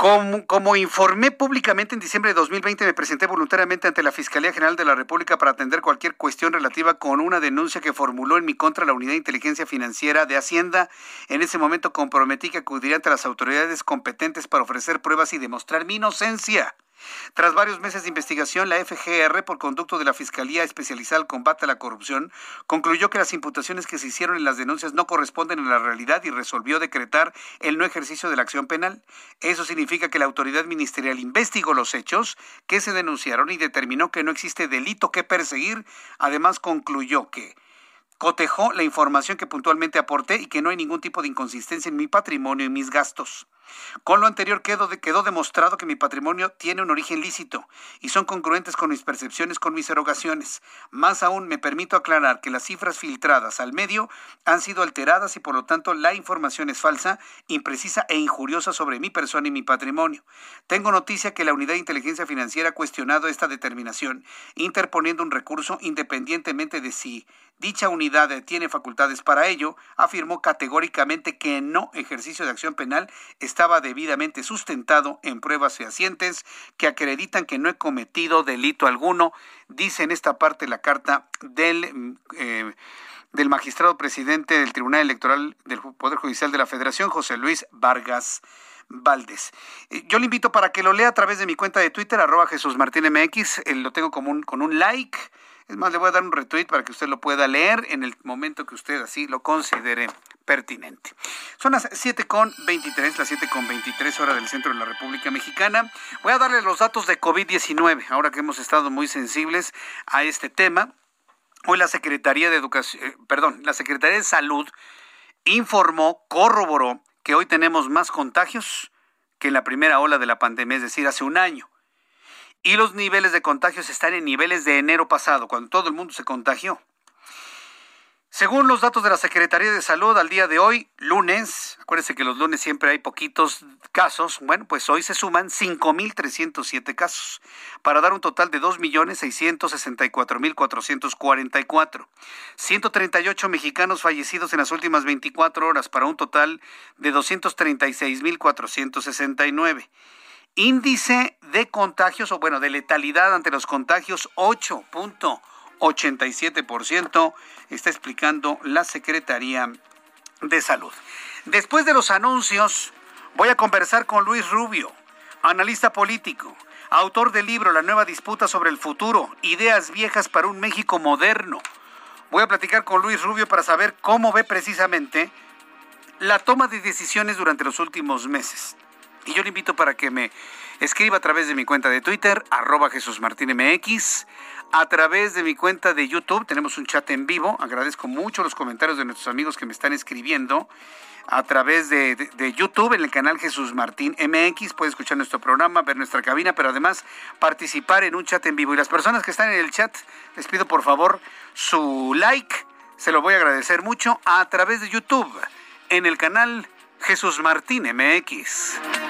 Como, informé públicamente en diciembre de 2020, me presenté voluntariamente ante la Fiscalía General de la República para atender cualquier cuestión relativa con una denuncia que formuló en mi contra la Unidad de Inteligencia Financiera de Hacienda. En ese momento comprometí que acudiría ante las autoridades competentes para ofrecer pruebas y demostrar mi inocencia. Tras varios meses de investigación, la FGR, por conducto de la Fiscalía Especializada al Combate a la Corrupción, concluyó que las imputaciones que se hicieron en las denuncias no corresponden a la realidad y resolvió decretar el no ejercicio de la acción penal. Eso significa que la autoridad ministerial investigó los hechos que se denunciaron y determinó que no existe delito que perseguir. Además, concluyó que cotejó la información que puntualmente aporté y que no hay ningún tipo de inconsistencia en mi patrimonio y mis gastos. Con lo anterior quedó, demostrado que mi patrimonio tiene un origen lícito y son congruentes con mis percepciones, con mis erogaciones. Más aún, me permito aclarar que las cifras filtradas al medio han sido alteradas y por lo tanto la información es falsa, imprecisa e injuriosa sobre mi persona y mi patrimonio. Tengo noticia que la Unidad de Inteligencia Financiera ha cuestionado esta determinación, interponiendo un recurso independientemente de si dicha unidad tiene facultades para ello, afirmó categóricamente que no ejercicio de acción penal estaba debidamente sustentado en pruebas fehacientes que acreditan que no he cometido delito alguno, dice en esta parte la carta del... Eh, del magistrado presidente del Tribunal Electoral del Poder Judicial de la Federación, José Luis Vargas Valdés. Eh, yo le invito para que lo lea a través de mi cuenta de Twitter, arroba Jesús Martín MX, eh, lo tengo como un, con un like. Es más, le voy a dar un retweet para que usted lo pueda leer en el momento que usted así lo considere pertinente. Son las 7.23, las 7.23 horas del centro de la República Mexicana. Voy a darle los datos de COVID-19, ahora que hemos estado muy sensibles a este tema. Hoy la Secretaría de Educación, eh, perdón, la Secretaría de Salud informó, corroboró que hoy tenemos más contagios que en la primera ola de la pandemia, es decir, hace un año. Y los niveles de contagios están en niveles de enero pasado, cuando todo el mundo se contagió. Según los datos de la Secretaría de Salud al día de hoy, lunes, acuérdense que los lunes siempre hay poquitos casos, bueno, pues hoy se suman 5.307 casos, para dar un total de 2.664.444. 138 mexicanos fallecidos en las últimas 24 horas, para un total de 236.469. Índice de contagios, o bueno, de letalidad ante los contagios, 8.1 87%, está explicando la Secretaría de Salud. Después de los anuncios, voy a conversar con Luis Rubio, analista político, autor del libro La nueva disputa sobre el futuro, ideas viejas para un México moderno. Voy a platicar con Luis Rubio para saber cómo ve precisamente la toma de decisiones durante los últimos meses. Y yo le invito para que me escriba a través de mi cuenta de Twitter, arroba Jesús Martín MX, a través de mi cuenta de YouTube. Tenemos un chat en vivo. Agradezco mucho los comentarios de nuestros amigos que me están escribiendo a través de, YouTube en el canal Jesús Martín MX. Puede escuchar nuestro programa, ver nuestra cabina, pero además participar en un chat en vivo. Y las personas que están en el chat, les pido por favor su like. Se lo voy a agradecer mucho a través de YouTube en el canal Jesús Martín MX.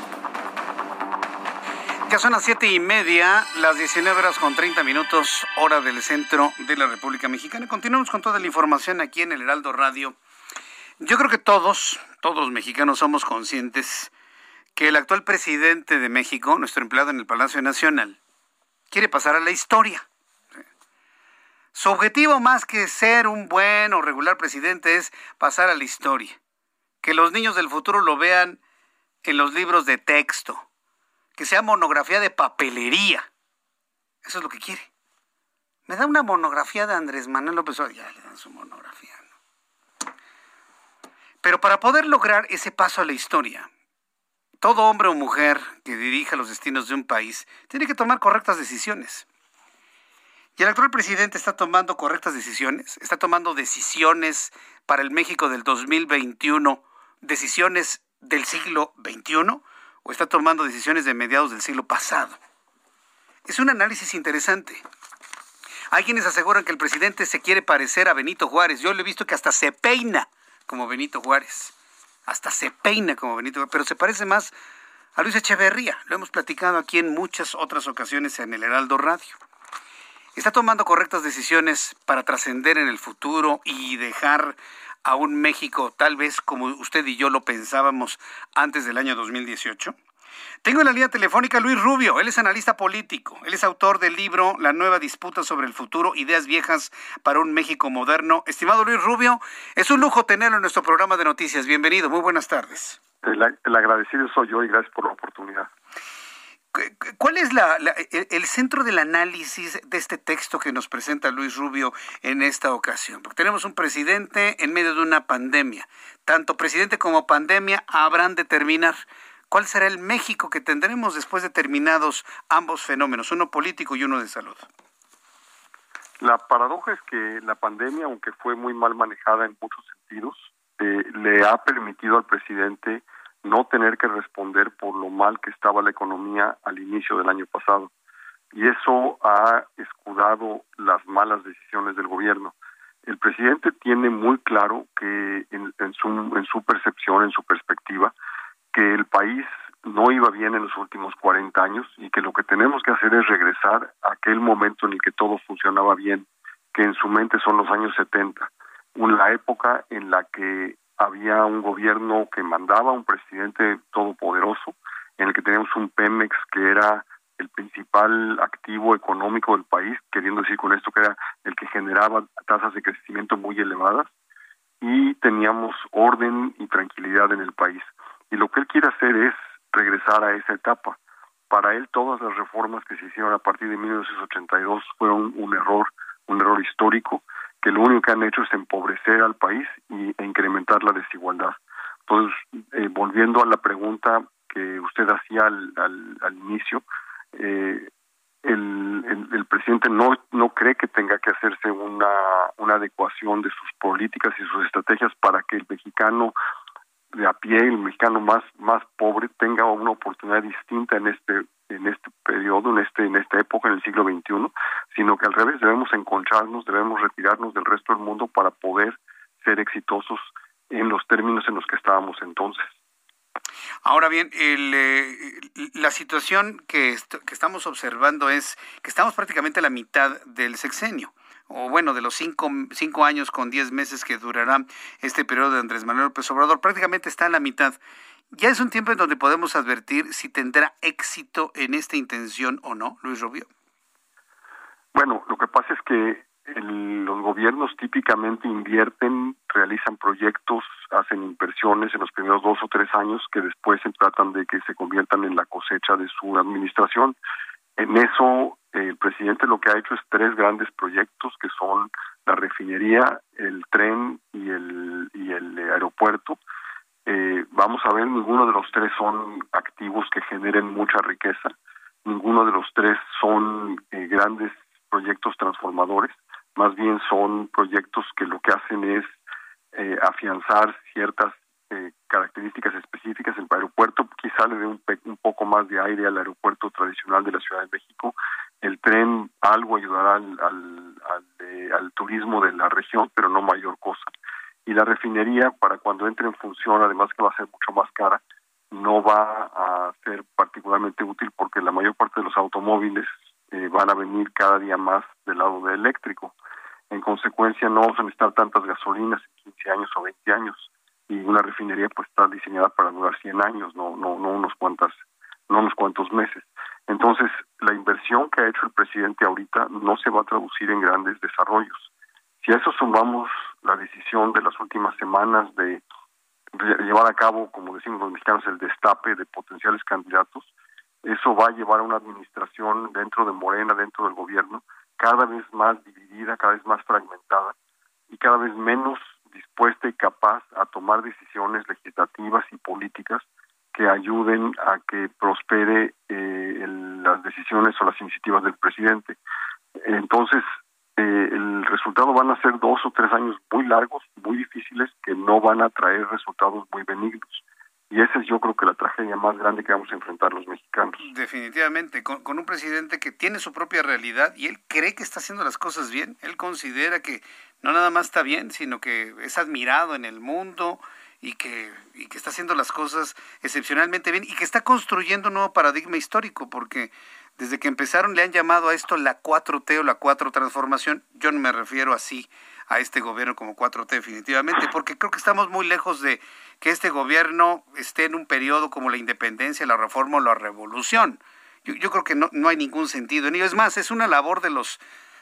Son las siete y media, las 19 horas con 30 minutos, hora del centro de la República Mexicana. Continuamos con toda la información aquí en el Heraldo Radio. Yo creo que todos, todos mexicanos somos conscientes que el actual presidente de México, nuestro empleado en el Palacio Nacional, quiere pasar a la historia. Su objetivo más que ser un buen o regular presidente es pasar a la historia. Que los niños del futuro lo vean en los libros de texto que sea monografía de papelería. Eso es lo que quiere. Me da una monografía de Andrés Manuel López Obrador. Ya le dan su monografía. Pero para poder lograr ese paso a la historia, todo hombre o mujer que dirija los destinos de un país tiene que tomar correctas decisiones. Y el actual presidente está tomando correctas decisiones, está tomando decisiones para el México del 2021, decisiones del siglo XXI o está tomando decisiones de mediados del siglo pasado. Es un análisis interesante. Hay quienes aseguran que el presidente se quiere parecer a Benito Juárez. Yo le he visto que hasta se peina como Benito Juárez. Hasta se peina como Benito Juárez, pero se parece más a Luis Echeverría. Lo hemos platicado aquí en muchas otras ocasiones en el Heraldo Radio. Está tomando correctas decisiones para trascender en el futuro y dejar a un México tal vez como usted y yo lo pensábamos antes del año 2018? Tengo en la línea telefónica Luis Rubio, él es analista político, él es autor del libro La nueva disputa sobre el futuro, ideas viejas para un México moderno. Estimado Luis Rubio, es un lujo tenerlo en nuestro programa de noticias. Bienvenido, muy buenas tardes. el agradecido soy yo y gracias por la oportunidad. ¿Cuál es la, el, centro del análisis de este texto que nos presenta Luis Rubio en esta ocasión? Porque tenemos un presidente en medio de una pandemia. Tanto presidente como pandemia habrán de terminar. ¿Cuál será el México que tendremos después de terminados ambos fenómenos, uno político y uno de salud? La paradoja es que la pandemia, aunque fue muy mal manejada en muchos sentidos, eh, le ha permitido al presidente no tener que responder por lo mal que estaba la economía al inicio del año pasado. Y eso ha escudado las malas decisiones del gobierno. El presidente tiene muy claro que en, su, en su percepción, en su perspectiva, que el país no iba bien en los últimos 40 años y que lo que tenemos que hacer es regresar a aquel momento en el que todo funcionaba bien, que en su mente son los años 70, una época en la que había un gobierno que mandaba, un presidente todopoderoso, en el que teníamos un Pemex que era el principal activo económico del país, queriendo decir con esto que era el que generaba tasas de crecimiento muy elevadas, y teníamos orden y tranquilidad en el país. Y lo que él quiere hacer es regresar a esa etapa. Para él todas las reformas que se hicieron a partir de 1982 fueron un error, un error histórico, que lo único que han hecho es empobrecer al país y, e incrementar la desigualdad. Entonces, eh, volviendo a la pregunta que usted hacía al, inicio, eh, el, el, presidente no, no cree que tenga que hacerse una, una adecuación de sus políticas y sus estrategias para que el mexicano de a pie, el mexicano más más pobre tenga una oportunidad distinta en este en este periodo, en este en esta época en el siglo XXI, sino que al revés debemos encontrarnos, debemos retirarnos del resto del mundo para poder ser exitosos en los términos en los que estábamos entonces. Ahora bien, el, eh, la situación que, que estamos observando es que estamos prácticamente a la mitad del sexenio o bueno, de los cinco, cinco años con diez meses que durará este periodo de Andrés Manuel López Obrador, prácticamente está en la mitad. Ya es un tiempo en donde podemos advertir si tendrá éxito en esta intención o no, Luis Rubio. Bueno, lo que pasa es que los gobiernos típicamente invierten, realizan proyectos, hacen inversiones en los primeros dos o tres años que después se tratan de que se conviertan en la cosecha de su administración. En eso el presidente lo que ha hecho es tres grandes proyectos que son la refinería, el tren y el, y el aeropuerto. Eh, vamos a ver, ninguno de los tres son activos que generen mucha riqueza, ninguno de los tres son eh, grandes proyectos transformadores, más bien son proyectos que lo que hacen es eh, afianzar ciertas eh, características específicas. El aeropuerto quizá le dé un, un poco más de aire al aeropuerto tradicional de la Ciudad de México. El tren algo ayudará al, al, al, eh, al turismo de la región, pero no mayor cosa. Y la refinería, para cuando entre en función, además que va a ser mucho más cara, no va a ser particularmente útil porque la mayor parte de los automóviles eh, van a venir cada día más del lado de eléctrico. En consecuencia, no vamos a necesitar tantas gasolinas en 15 años o 20 años y una refinería pues está diseñada para durar 100 años, no no no unos cuantas no unos cuantos meses. Entonces, la inversión que ha hecho el presidente ahorita no se va a traducir en grandes desarrollos. Si a eso sumamos la decisión de las últimas semanas de llevar a cabo, como decimos los mexicanos, el destape de potenciales candidatos, eso va a llevar a una administración dentro de Morena, dentro del gobierno, cada vez más dividida, cada vez más fragmentada y cada vez menos dispuesta y capaz a tomar decisiones legislativas y políticas que ayuden a que prospere eh, las decisiones o las iniciativas del presidente. Entonces, eh, el resultado van a ser dos o tres años muy largos, muy difíciles, que no van a traer resultados muy benignos. Y esa es yo creo que la tragedia más grande que vamos a enfrentar los mexicanos. Definitivamente, con, con, un presidente que tiene su propia realidad y él cree que está haciendo las cosas bien, él considera que no nada más está bien, sino que es admirado en el mundo y que, y que está haciendo las cosas excepcionalmente bien y que está construyendo un nuevo paradigma histórico, porque desde que empezaron le han llamado a esto la 4T o la 4 transformación. Yo no me refiero así a este gobierno como 4T definitivamente, porque creo que estamos muy lejos de que este gobierno esté en un periodo como la independencia, la reforma o la revolución. Yo, yo creo que no, no hay ningún sentido en ello. Es más, es una labor de los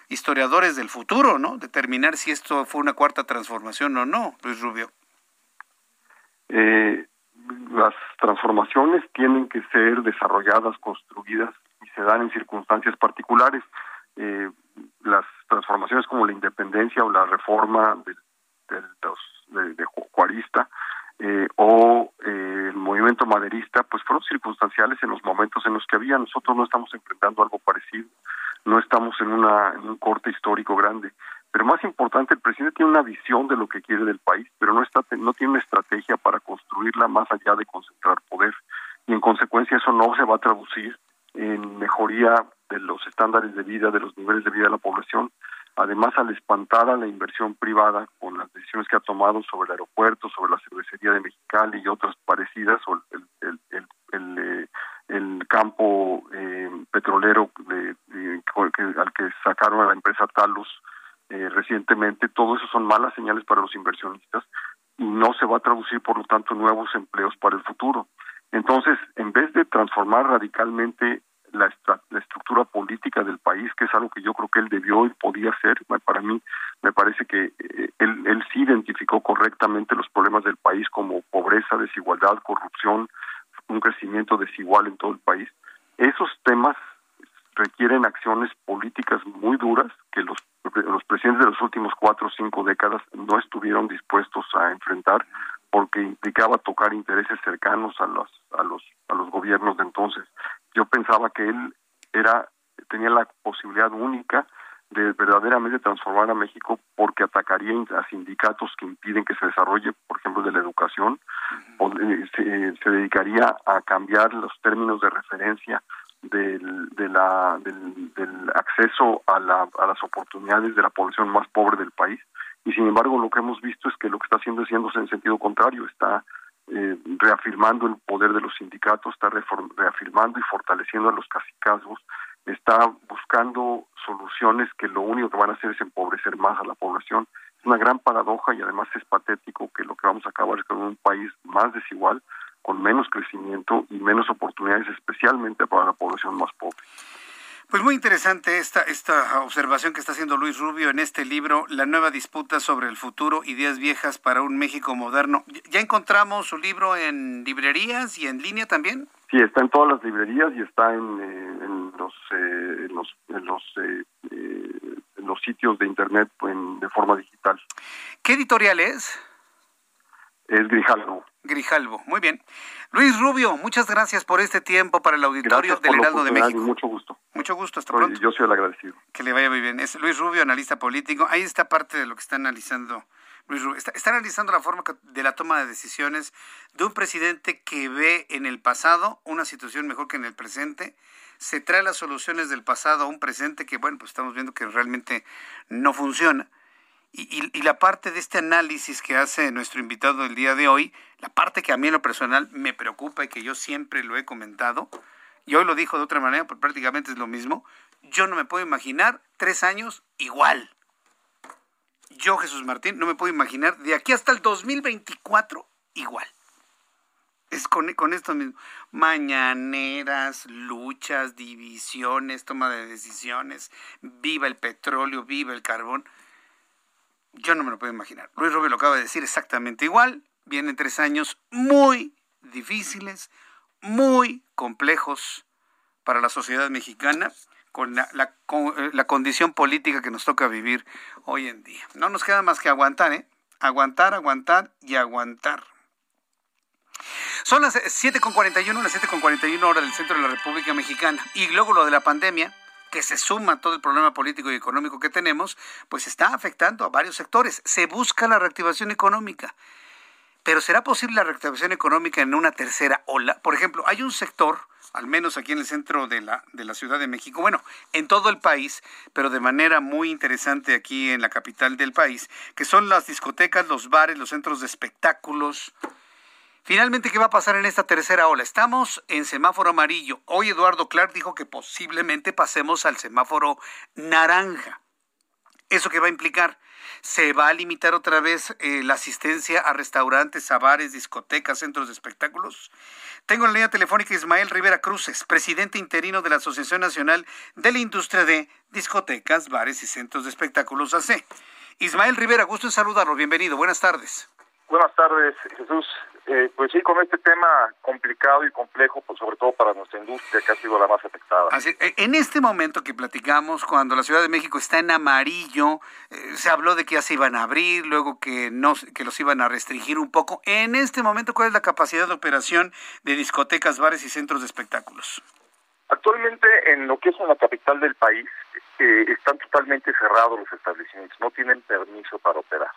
historiadores del futuro, ¿no? Determinar si esto fue una cuarta transformación o no, Luis Rubio. Eh, las transformaciones tienen que ser desarrolladas, construidas se dan en circunstancias particulares. Eh, las transformaciones como la independencia o la reforma de, de, de, Juarista eh, o eh, el movimiento maderista, pues fueron circunstanciales en los momentos en los que había. Nosotros no estamos enfrentando algo parecido. no estamos en, una, un corte histórico grande. Pero más importante, el presidente tiene una visión de lo que quiere del país, pero no, está, no tiene una estrategia para construirla más allá de concentrar poder. Y en consecuencia eso no se va a traducir en mejoría de los estándares de vida, de los niveles de vida de la población. Además, al espantar a la inversión privada con las decisiones que ha tomado sobre el aeropuerto, sobre la cervecería de Mexicali y otras parecidas, o el, el, el, el, eh, campo eh, petrolero de, al que sacaron a la empresa Talos eh, recientemente, todo eso son malas señales para los inversionistas y no se va a traducir, por lo tanto, nuevos empleos para el futuro. Entonces, en vez de transformar radicalmente la, estructura política del país, que es algo que yo creo que él debió y podía hacer. Para mí, me parece que eh, él, él sí identificó correctamente los problemas del país como pobreza, desigualdad, corrupción, un crecimiento desigual en todo el país. Esos temas requieren acciones políticas muy duras que los, los presidentes de los últimos cuatro o cinco décadas no estuvieron dispuestos a enfrentar porque implicaba tocar intereses cercanos a los a los a los gobiernos de entonces. Yo pensaba que él era tenía la posibilidad única de verdaderamente transformar a México porque atacaría a sindicatos que impiden que se desarrolle, por ejemplo, de la educación, o eh, se, se, dedicaría a cambiar los términos de referencia del, de la, del, del acceso a, la, a las oportunidades de la población más pobre del país. Y sin embargo, lo que hemos visto es que lo que está haciendo es yéndose en sentido contrario, está eh, reafirmando el poder de los sindicatos, está reafirmando y fortaleciendo a los casicazgos, está buscando soluciones que lo único que van a hacer es empobrecer más a la población. Es una gran paradoja y además es patético que lo que vamos a acabar es con un país más desigual, con menos crecimiento y menos oportunidades, especialmente para la población más pobre. Pues muy interesante esta, esta observación que está haciendo Luis Rubio en este libro, La nueva disputa sobre el futuro, ideas viejas para un México moderno. ¿Ya encontramos su libro en librerías y en línea también? Sí, está en todas las librerías y está en, eh, en los, eh, en los, en los, eh, en los sitios de internet de forma digital. ¿Qué editorial es? Es Grijalvo. Grijalvo, muy bien. Luis Rubio, muchas gracias por este tiempo para el auditorio del Heraldo de México. Mucho gusto. Mucho gusto, hasta pronto. Yo soy el agradecido. Que le vaya muy bien. Es Luis Rubio, analista político. Ahí está parte de lo que está analizando Luis Rubio. Está, está analizando la forma de la toma de decisiones de un presidente que ve en el pasado una situación mejor que en el presente. Se trae las soluciones del pasado a un presente que, bueno, pues estamos viendo que realmente no funciona y, la parte de este análisis que hace nuestro invitado el día de hoy, la parte que a mí en lo personal me preocupa y que yo siempre lo he comentado, y hoy lo dijo de otra manera, pero prácticamente es lo mismo, yo no me puedo imaginar tres años igual. Yo, Jesús Martín, no me puedo imaginar de aquí hasta el 2024 igual. Es con, con esto mismo. Mañaneras, luchas, divisiones, toma de decisiones, viva el petróleo, viva el carbón. Yo no me lo puedo imaginar. Luis Rubio lo acaba de decir exactamente igual. Vienen tres años muy difíciles, muy complejos para la sociedad mexicana con la, la, eh, la, condición política que nos toca vivir hoy en día. No nos queda más que aguantar, ¿eh? Aguantar, aguantar y aguantar. Son las 7.41, las 7.41 horas del centro de la República Mexicana. Y luego lo de la pandemia, que se suma todo el problema político y económico que tenemos, pues está afectando a varios sectores. Se busca la reactivación económica. Pero ¿será posible la reactivación económica en una tercera ola? Por ejemplo, hay un sector, al menos aquí en el centro de la, de la Ciudad de México, bueno, en todo el país, pero de manera muy interesante aquí en la capital del país, que son las discotecas, los bares, los centros de espectáculos, Finalmente, ¿qué va a pasar en esta tercera ola? Estamos en semáforo amarillo. Hoy Eduardo Clark dijo que posiblemente pasemos al semáforo naranja. ¿Eso qué va a implicar? ¿Se va a limitar otra vez eh, la asistencia a restaurantes, a bares, discotecas, centros de espectáculos? Tengo en la línea telefónica Ismael Rivera Cruces, presidente interino de la Asociación Nacional de la Industria de Discotecas, Bares y Centros de Espectáculos AC. Ismael Rivera, gusto en saludarlo. Bienvenido. Buenas tardes. Buenas tardes, Jesús. Eh, pues sí, con este tema complicado y complejo, pues sobre todo para nuestra industria, que ha sido la más afectada. Así, eh, en este momento que platicamos, cuando la Ciudad de México está en amarillo, eh, se habló de que ya se iban a abrir, luego que, no, que los iban a restringir un poco. En este momento, ¿cuál es la capacidad de operación de discotecas, bares y centros de espectáculos? Actualmente en lo que es en la capital del país eh, están totalmente cerrados los establecimientos, no tienen permiso para operar.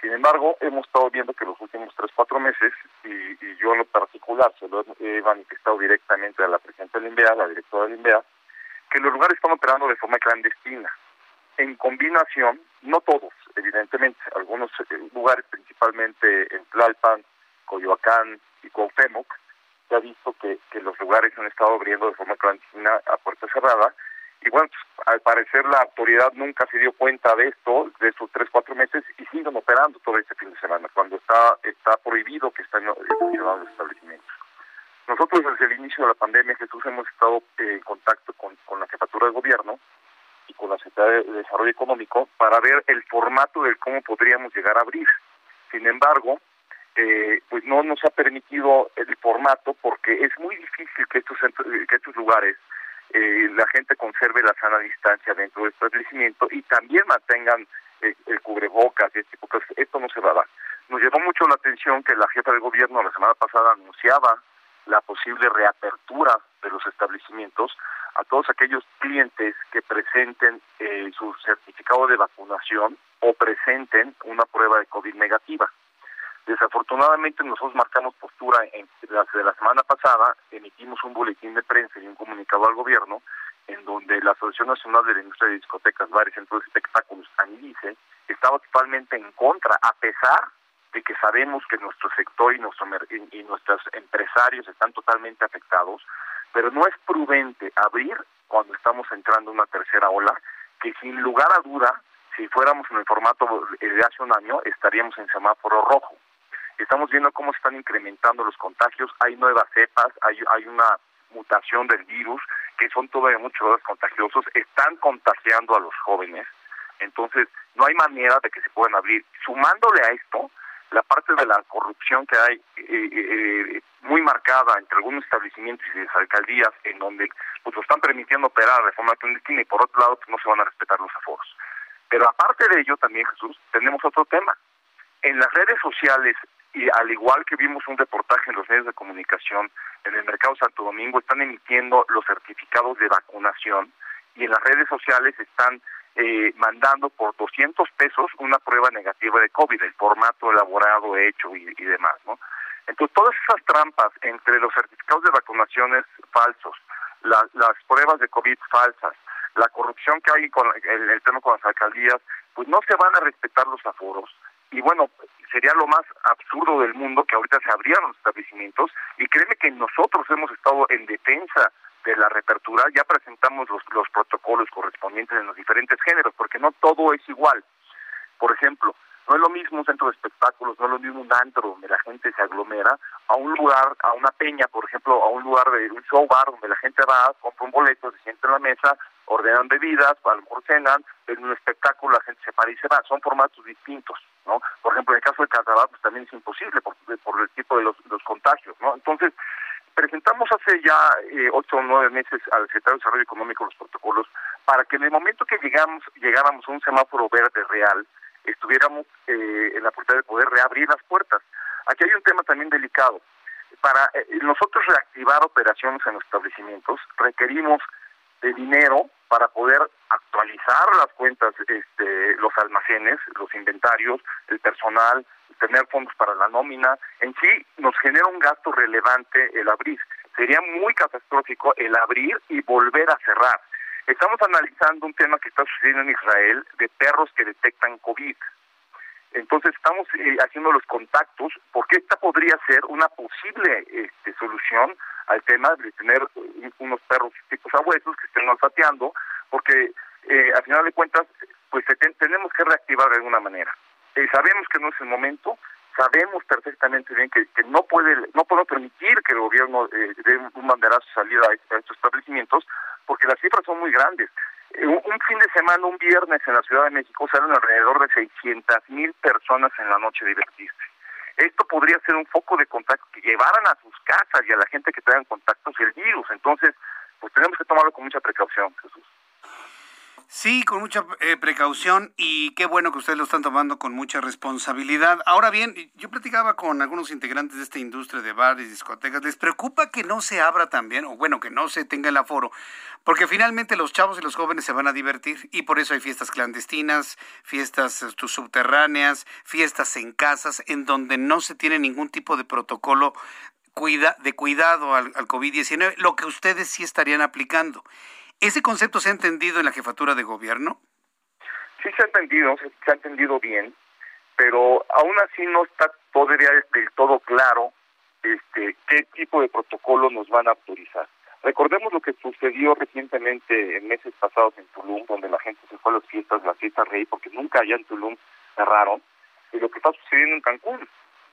Sin embargo, hemos estado viendo que los últimos tres, cuatro meses, y, yo en lo particular se lo he manifestado directamente a la presidenta del INVEA, la directora del INVEA, que los lugares están operando de forma clandestina. En combinación, no todos, evidentemente, algunos eh, lugares, principalmente en Tlalpan, Coyoacán y Cuauhtémoc, se ha visto que, que los lugares han estado abriendo de forma clandestina a puerta cerrada y bueno, pues, al parecer la autoridad nunca se dio cuenta de esto, de esos tres, cuatro meses, y siguen operando todo este fin de semana, cuando está está prohibido que estén funcionando los establecimientos. Nosotros desde el inicio de la pandemia, Jesús, hemos estado eh, en contacto con, con la jefatura de gobierno y con la Secretaría de Desarrollo Económico para ver el formato del cómo podríamos llegar a abrir. Sin embargo, eh, pues no nos ha permitido el formato porque es muy difícil que estos, que estos lugares eh, la gente conserve la sana distancia dentro del establecimiento y también mantengan eh, el cubrebocas y este tipo de Esto no se va a dar. Nos llevó mucho la atención que la jefa del gobierno la semana pasada anunciaba la posible reapertura de los establecimientos a todos aquellos clientes que presenten eh, su certificado de vacunación o presenten una prueba de COVID negativa. Desafortunadamente nosotros marcamos postura en, de la semana pasada, emitimos un boletín de prensa y un comunicado al gobierno en donde la Asociación Nacional de la Industria de Discotecas, Bares, Centros de Espectáculos, ANIDICE, estaba totalmente en contra, a pesar de que sabemos que nuestro sector y, nuestro, y nuestros empresarios están totalmente afectados, pero no es prudente abrir cuando estamos entrando en una tercera ola, que sin lugar a duda, si fuéramos en el formato de hace un año, estaríamos en semáforo rojo. Estamos viendo cómo se están incrementando los contagios, hay nuevas cepas, hay, hay una mutación del virus, que son todavía muchos más contagiosos, están contagiando a los jóvenes. Entonces, no hay manera de que se puedan abrir. Sumándole a esto, la parte de la corrupción que hay eh, eh, muy marcada entre algunos establecimientos y las alcaldías, en donde pues lo están permitiendo operar de forma clandestina y por otro lado pues, no se van a respetar los aforos. Pero aparte de ello, también Jesús, tenemos otro tema. En las redes sociales y al igual que vimos un reportaje en los medios de comunicación, en el mercado Santo Domingo están emitiendo los certificados de vacunación y en las redes sociales están eh, mandando por 200 pesos una prueba negativa de COVID, el formato elaborado, hecho y, demás, ¿no? Entonces, todas esas trampas entre los certificados de vacunaciones falsos, las pruebas de COVID falsas, la corrupción que hay con el tema con las alcaldías, pues no se van a respetar los aforos y bueno, sería lo más absurdo del mundo que ahorita se abrieran los establecimientos y créeme que nosotros hemos estado en defensa de la reapertura, ya presentamos los, los protocolos correspondientes en los diferentes géneros, porque no todo es igual. Por ejemplo, no es lo mismo un centro de espectáculos, no es lo mismo un antro donde la gente se aglomera, a un lugar, a una peña, por ejemplo, a un lugar de un show bar donde la gente va, compra un boleto, se sienta en la mesa, ordenan bebidas, a en un espectáculo la gente se para y se va, son formatos distintos, ¿no? Por ejemplo, en el caso de carnaval, pues también es imposible por, por el tipo de los, los contagios, ¿no? Entonces, presentamos hace ya eh, ocho o nueve meses al secretario de Desarrollo Económico los protocolos para que en el momento que llegamos llegáramos a un semáforo verde real, estuviéramos eh, en la oportunidad de poder reabrir las puertas. Aquí hay un tema también delicado. Para eh, nosotros reactivar operaciones en los establecimientos requerimos de dinero para poder actualizar las cuentas, este, los almacenes, los inventarios, el personal, tener fondos para la nómina. En sí nos genera un gasto relevante el abrir. Sería muy catastrófico el abrir y volver a cerrar. Estamos analizando un tema que está sucediendo en Israel de perros que detectan COVID. Entonces estamos eh, haciendo los contactos porque esta podría ser una posible este, solución al tema de tener unos perros tipos abuesos que estén olfateando, porque eh, al final de cuentas pues tenemos que reactivar de alguna manera. Eh, sabemos que no es el momento, sabemos perfectamente bien que, no puede no puedo permitir que el gobierno dé un banderazo salida a estos establecimientos porque las cifras son muy grandes. Eh, un, fin de semana, un viernes en la Ciudad de México, salen alrededor de 600 mil personas en la noche divertirse. Esto podría ser un foco de contacto que llevaran a sus casas y a la gente que tengan contactos el virus. Entonces, pues tenemos que tomarlo con mucha precaución, Jesús. Sí, con mucha eh, precaución y qué bueno que ustedes lo están tomando con mucha responsabilidad. Ahora bien, yo platicaba con algunos integrantes de esta industria de bares y discotecas. ¿Les preocupa que no se abra también, o bueno, que no se tenga el aforo? Porque finalmente los chavos y los jóvenes se van a divertir y por eso hay fiestas clandestinas, fiestas eh, subterráneas, fiestas en casas, en donde no se tiene ningún tipo de protocolo de cuidado al, al COVID-19, lo que ustedes sí estarían aplicando. ¿Ese concepto se ha entendido en la jefatura de gobierno? Sí se ha entendido, se, ha entendido bien, pero aún así no está todavía del todo claro este, qué tipo de protocolo nos van a autorizar. Recordemos lo que sucedió recientemente en meses pasados en Tulum, donde la gente se fue a las fiestas, las fiestas rey, porque nunca allá en Tulum cerraron, y lo que está sucediendo en Cancún,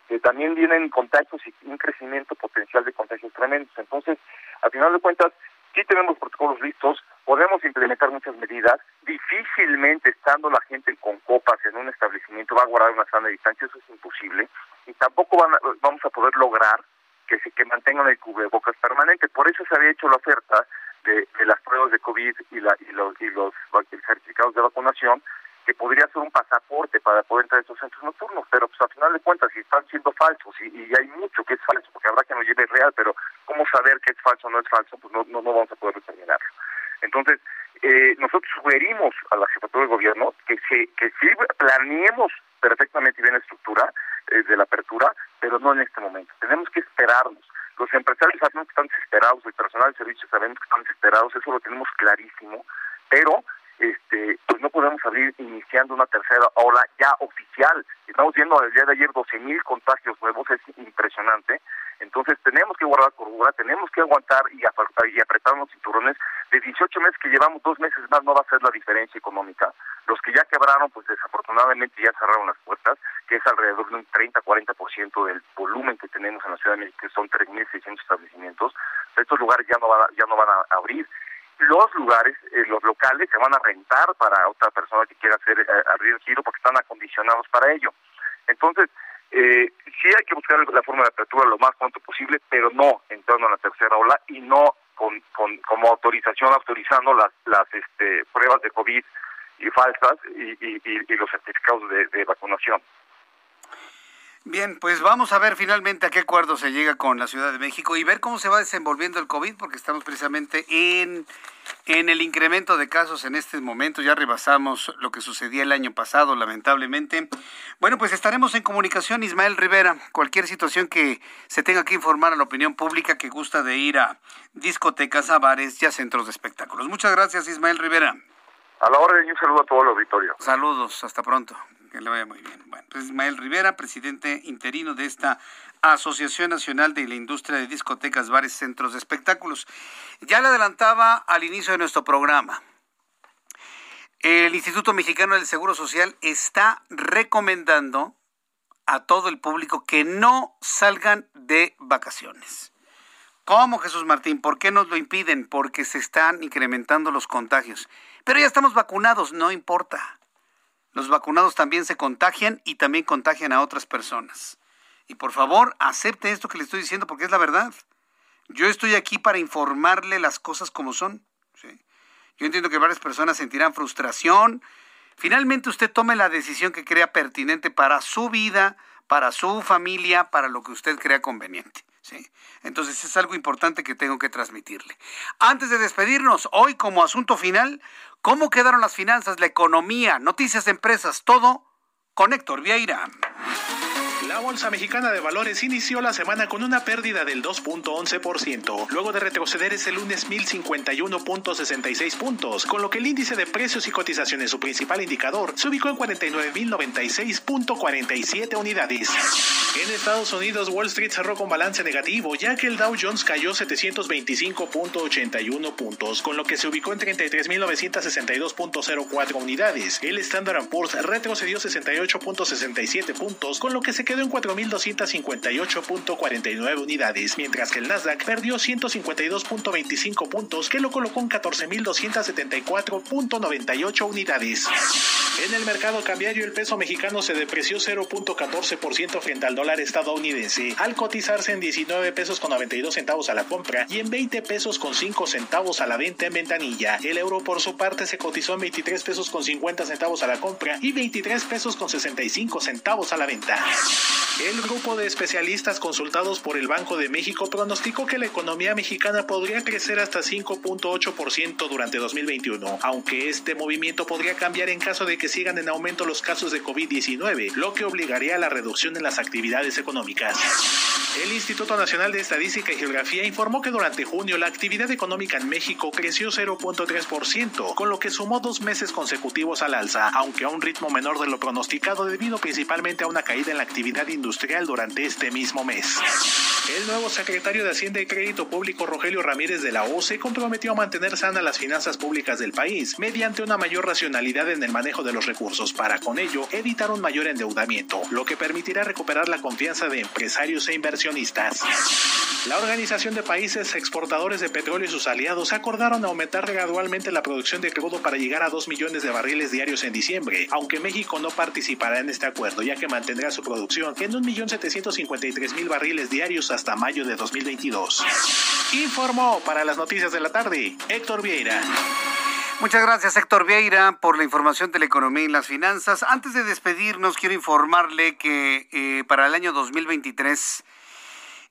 que también vienen contagios y un crecimiento potencial de contagios tremendos. Entonces, al final de cuentas, sí tenemos protocolos listos, podemos implementar muchas medidas, difícilmente estando la gente con copas en un establecimiento va a guardar una sana distancia, eso es imposible, y tampoco van vamos a poder lograr que se que mantengan el cubrebocas permanente. Por eso se había hecho la oferta de, las pruebas de COVID y, la, y los, y los certificados de vacunación, que podría ser un pasaporte para poder entrar a estos centros nocturnos, pero pues al final de cuentas si están siendo falsos y, y hay mucho que es falso, porque habrá que no lleve real, pero cómo saber qué es falso o no es falso, pues no, no, no vamos a poder determinarlo. Entonces, eh, nosotros sugerimos a la jefatura del gobierno que se, que sí planeemos perfectamente bien la estructura eh, de la apertura, pero no en este momento. Tenemos que esperarnos. Los empresarios sabemos que están desesperados, el personal de servicios sabemos que están desesperados, eso lo tenemos clarísimo, pero este, pues no podemos abrir iniciando una tercera ola ya oficial. Estamos viendo el día de ayer 12 mil contagios nuevos, es impresionante. Entonces tenemos que guardar cordura, tenemos que aguantar y, y apretar los cinturones. De 18 meses que llevamos, dos meses más no va a ser la diferencia económica. Los que ya quebraron, pues desafortunadamente ya cerraron las puertas, que es alrededor de un 30-40% del volumen que tenemos en la Ciudad de México, que son 3.600 establecimientos. Estos lugares ya no, van ya no van a abrir los lugares, eh, los locales se van a rentar para otra persona que quiera hacer eh, abrir el giro porque están acondicionados para ello. Entonces, eh, sí hay que buscar la forma de apertura lo más pronto posible, pero no entrando en la tercera ola y no con, con como autorización autorizando las las este, pruebas de COVID y falsas y, y, los certificados de vacunación. Bien, pues vamos a ver finalmente a qué acuerdo se llega con la Ciudad de México y ver cómo se va desenvolviendo el COVID, porque estamos precisamente en, en el incremento de casos en este momento. Ya rebasamos lo que sucedía el año pasado, lamentablemente. Bueno, pues estaremos en comunicación, Ismael Rivera. Cualquier situación que se tenga que informar a la opinión pública que gusta de ir a discotecas, a bares y a centros de espectáculos. Muchas gracias, Ismael Rivera. A la hora de un saludo a todo el auditorio. Saludos, hasta pronto. Que le vaya muy bien. Bueno, pues Ismael Rivera, presidente interino de esta Asociación Nacional de la Industria de Discotecas, Bares, Centros de Espectáculos. Ya le adelantaba al inicio de nuestro programa. El Instituto Mexicano del Seguro Social está recomendando a todo el público que no salgan de vacaciones. ¿Cómo, Jesús Martín? ¿Por qué nos lo impiden? Porque se están incrementando los contagios. Pero ya estamos vacunados, no importa. Los vacunados también se contagian y también contagian a otras personas. Y por favor, acepte esto que le estoy diciendo porque es la verdad. Yo estoy aquí para informarle las cosas como son. Yo entiendo que varias personas sentirán frustración. Finalmente usted tome la decisión que crea pertinente para su vida, para su familia, para lo que usted crea conveniente. ¿Sí? Entonces es algo importante que tengo que transmitirle. Antes de despedirnos, hoy como asunto final, ¿cómo quedaron las finanzas, la economía, noticias de empresas, todo con Héctor Vieira? La Bolsa Mexicana de Valores inició la semana con una pérdida del 2.11%, luego de retroceder ese lunes 1.051.66 puntos, con lo que el índice de precios y cotizaciones, su principal indicador, se ubicó en 49.096.47 unidades. En Estados Unidos, Wall Street cerró con balance negativo, ya que el Dow Jones cayó 725.81 puntos, con lo que se ubicó en 33.962.04 unidades. El Standard Poor's retrocedió 68.67 puntos, con lo que se quedó en 4.258.49 unidades, mientras que el Nasdaq perdió 152.25 puntos, que lo colocó en 14.274.98 unidades. En el mercado cambiario, el peso mexicano se depreció 0.14% frente al dólar estadounidense, al cotizarse en 19 pesos con 92 centavos a la compra y en 20 pesos con 5 centavos a la venta en ventanilla. El euro por su parte se cotizó en 23 pesos con 50 centavos a la compra y 23 pesos con 65 centavos a la venta. El grupo de especialistas consultados por el Banco de México pronosticó que la economía mexicana podría crecer hasta 5.8% durante 2021, aunque este movimiento podría cambiar en caso de que sigan en aumento los casos de COVID-19, lo que obligaría a la reducción en las actividades económicas. El Instituto Nacional de Estadística y Geografía informó que durante junio la actividad económica en México creció 0.3%, con lo que sumó dos meses consecutivos al alza, aunque a un ritmo menor de lo pronosticado debido principalmente a una caída en la actividad industrial durante este mismo mes. El nuevo secretario de Hacienda y Crédito Público Rogelio Ramírez de la O se comprometió a mantener sanas las finanzas públicas del país mediante una mayor racionalidad en el manejo de los recursos para con ello evitar un mayor endeudamiento, lo que permitirá recuperar la confianza de empresarios e inversionistas. La Organización de Países Exportadores de Petróleo y sus aliados acordaron aumentar gradualmente la producción de crudo para llegar a 2 millones de barriles diarios en diciembre, aunque México no participará en este acuerdo ya que mantendrá su producción en 1.753.000 barriles diarios hasta mayo de 2022. Informó para las noticias de la tarde Héctor Vieira. Muchas gracias, Héctor Vieira, por la información de la economía y las finanzas. Antes de despedirnos, quiero informarle que eh, para el año 2023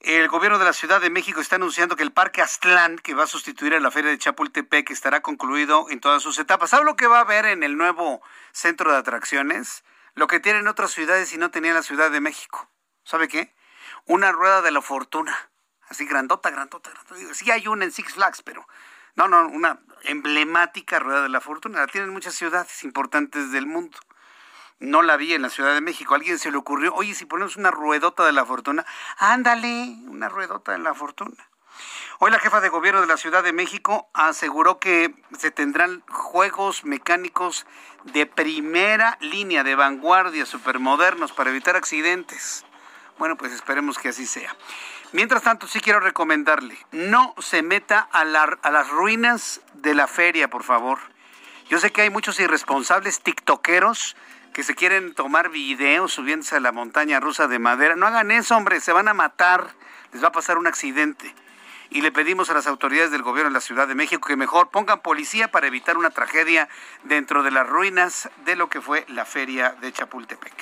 el gobierno de la Ciudad de México está anunciando que el Parque Aztlán, que va a sustituir a la Feria de Chapultepec, estará concluido en todas sus etapas. ¿Sabe lo que va a haber en el nuevo centro de atracciones? Lo que tienen otras ciudades y no tenía la Ciudad de México. ¿Sabe qué? Una rueda de la fortuna. Así grandota, grandota, grandota. Sí hay una en Six Flags, pero no, no, una emblemática rueda de la fortuna. La tienen muchas ciudades importantes del mundo. No la vi en la Ciudad de México. alguien se le ocurrió, oye, si ponemos una ruedota de la fortuna, ándale, una ruedota de la fortuna. Hoy la jefa de gobierno de la Ciudad de México aseguró que se tendrán juegos mecánicos de primera línea, de vanguardia, supermodernos para evitar accidentes. Bueno, pues esperemos que así sea. Mientras tanto, sí quiero recomendarle, no se meta a, a las ruinas de la feria, por favor. Yo sé que hay muchos irresponsables tiktokeros que se quieren tomar videos subiéndose a la montaña rusa de madera. No hagan eso, hombre, se van a matar, les va a pasar un accidente. Y le pedimos a las autoridades del gobierno de la Ciudad de México que mejor pongan policía para evitar una tragedia dentro de las ruinas de lo que fue la feria de Chapultepec.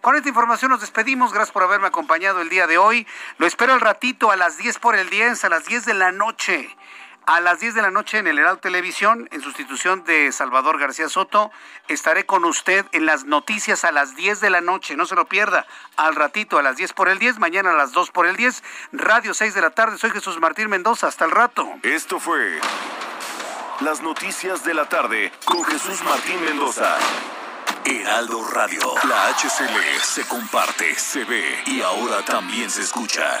Con esta información nos despedimos. Gracias por haberme acompañado el día de hoy. Lo espero al ratito a las 10 por el 10, a las 10 de la noche a las 10 de la noche en el Heraldo Televisión, en sustitución de Salvador García Soto, estaré con usted en las noticias a las 10 de la noche. No se lo pierda. Al ratito, a las 10 por el 10, mañana a las 2 por el 10, Radio 6 de la tarde. Soy Jesús Martín Mendoza. Hasta el rato. Esto fue Las Noticias de la Tarde con Jesús Martín Mendoza. Heraldo Radio. La HCL se comparte, se ve y ahora también se escucha.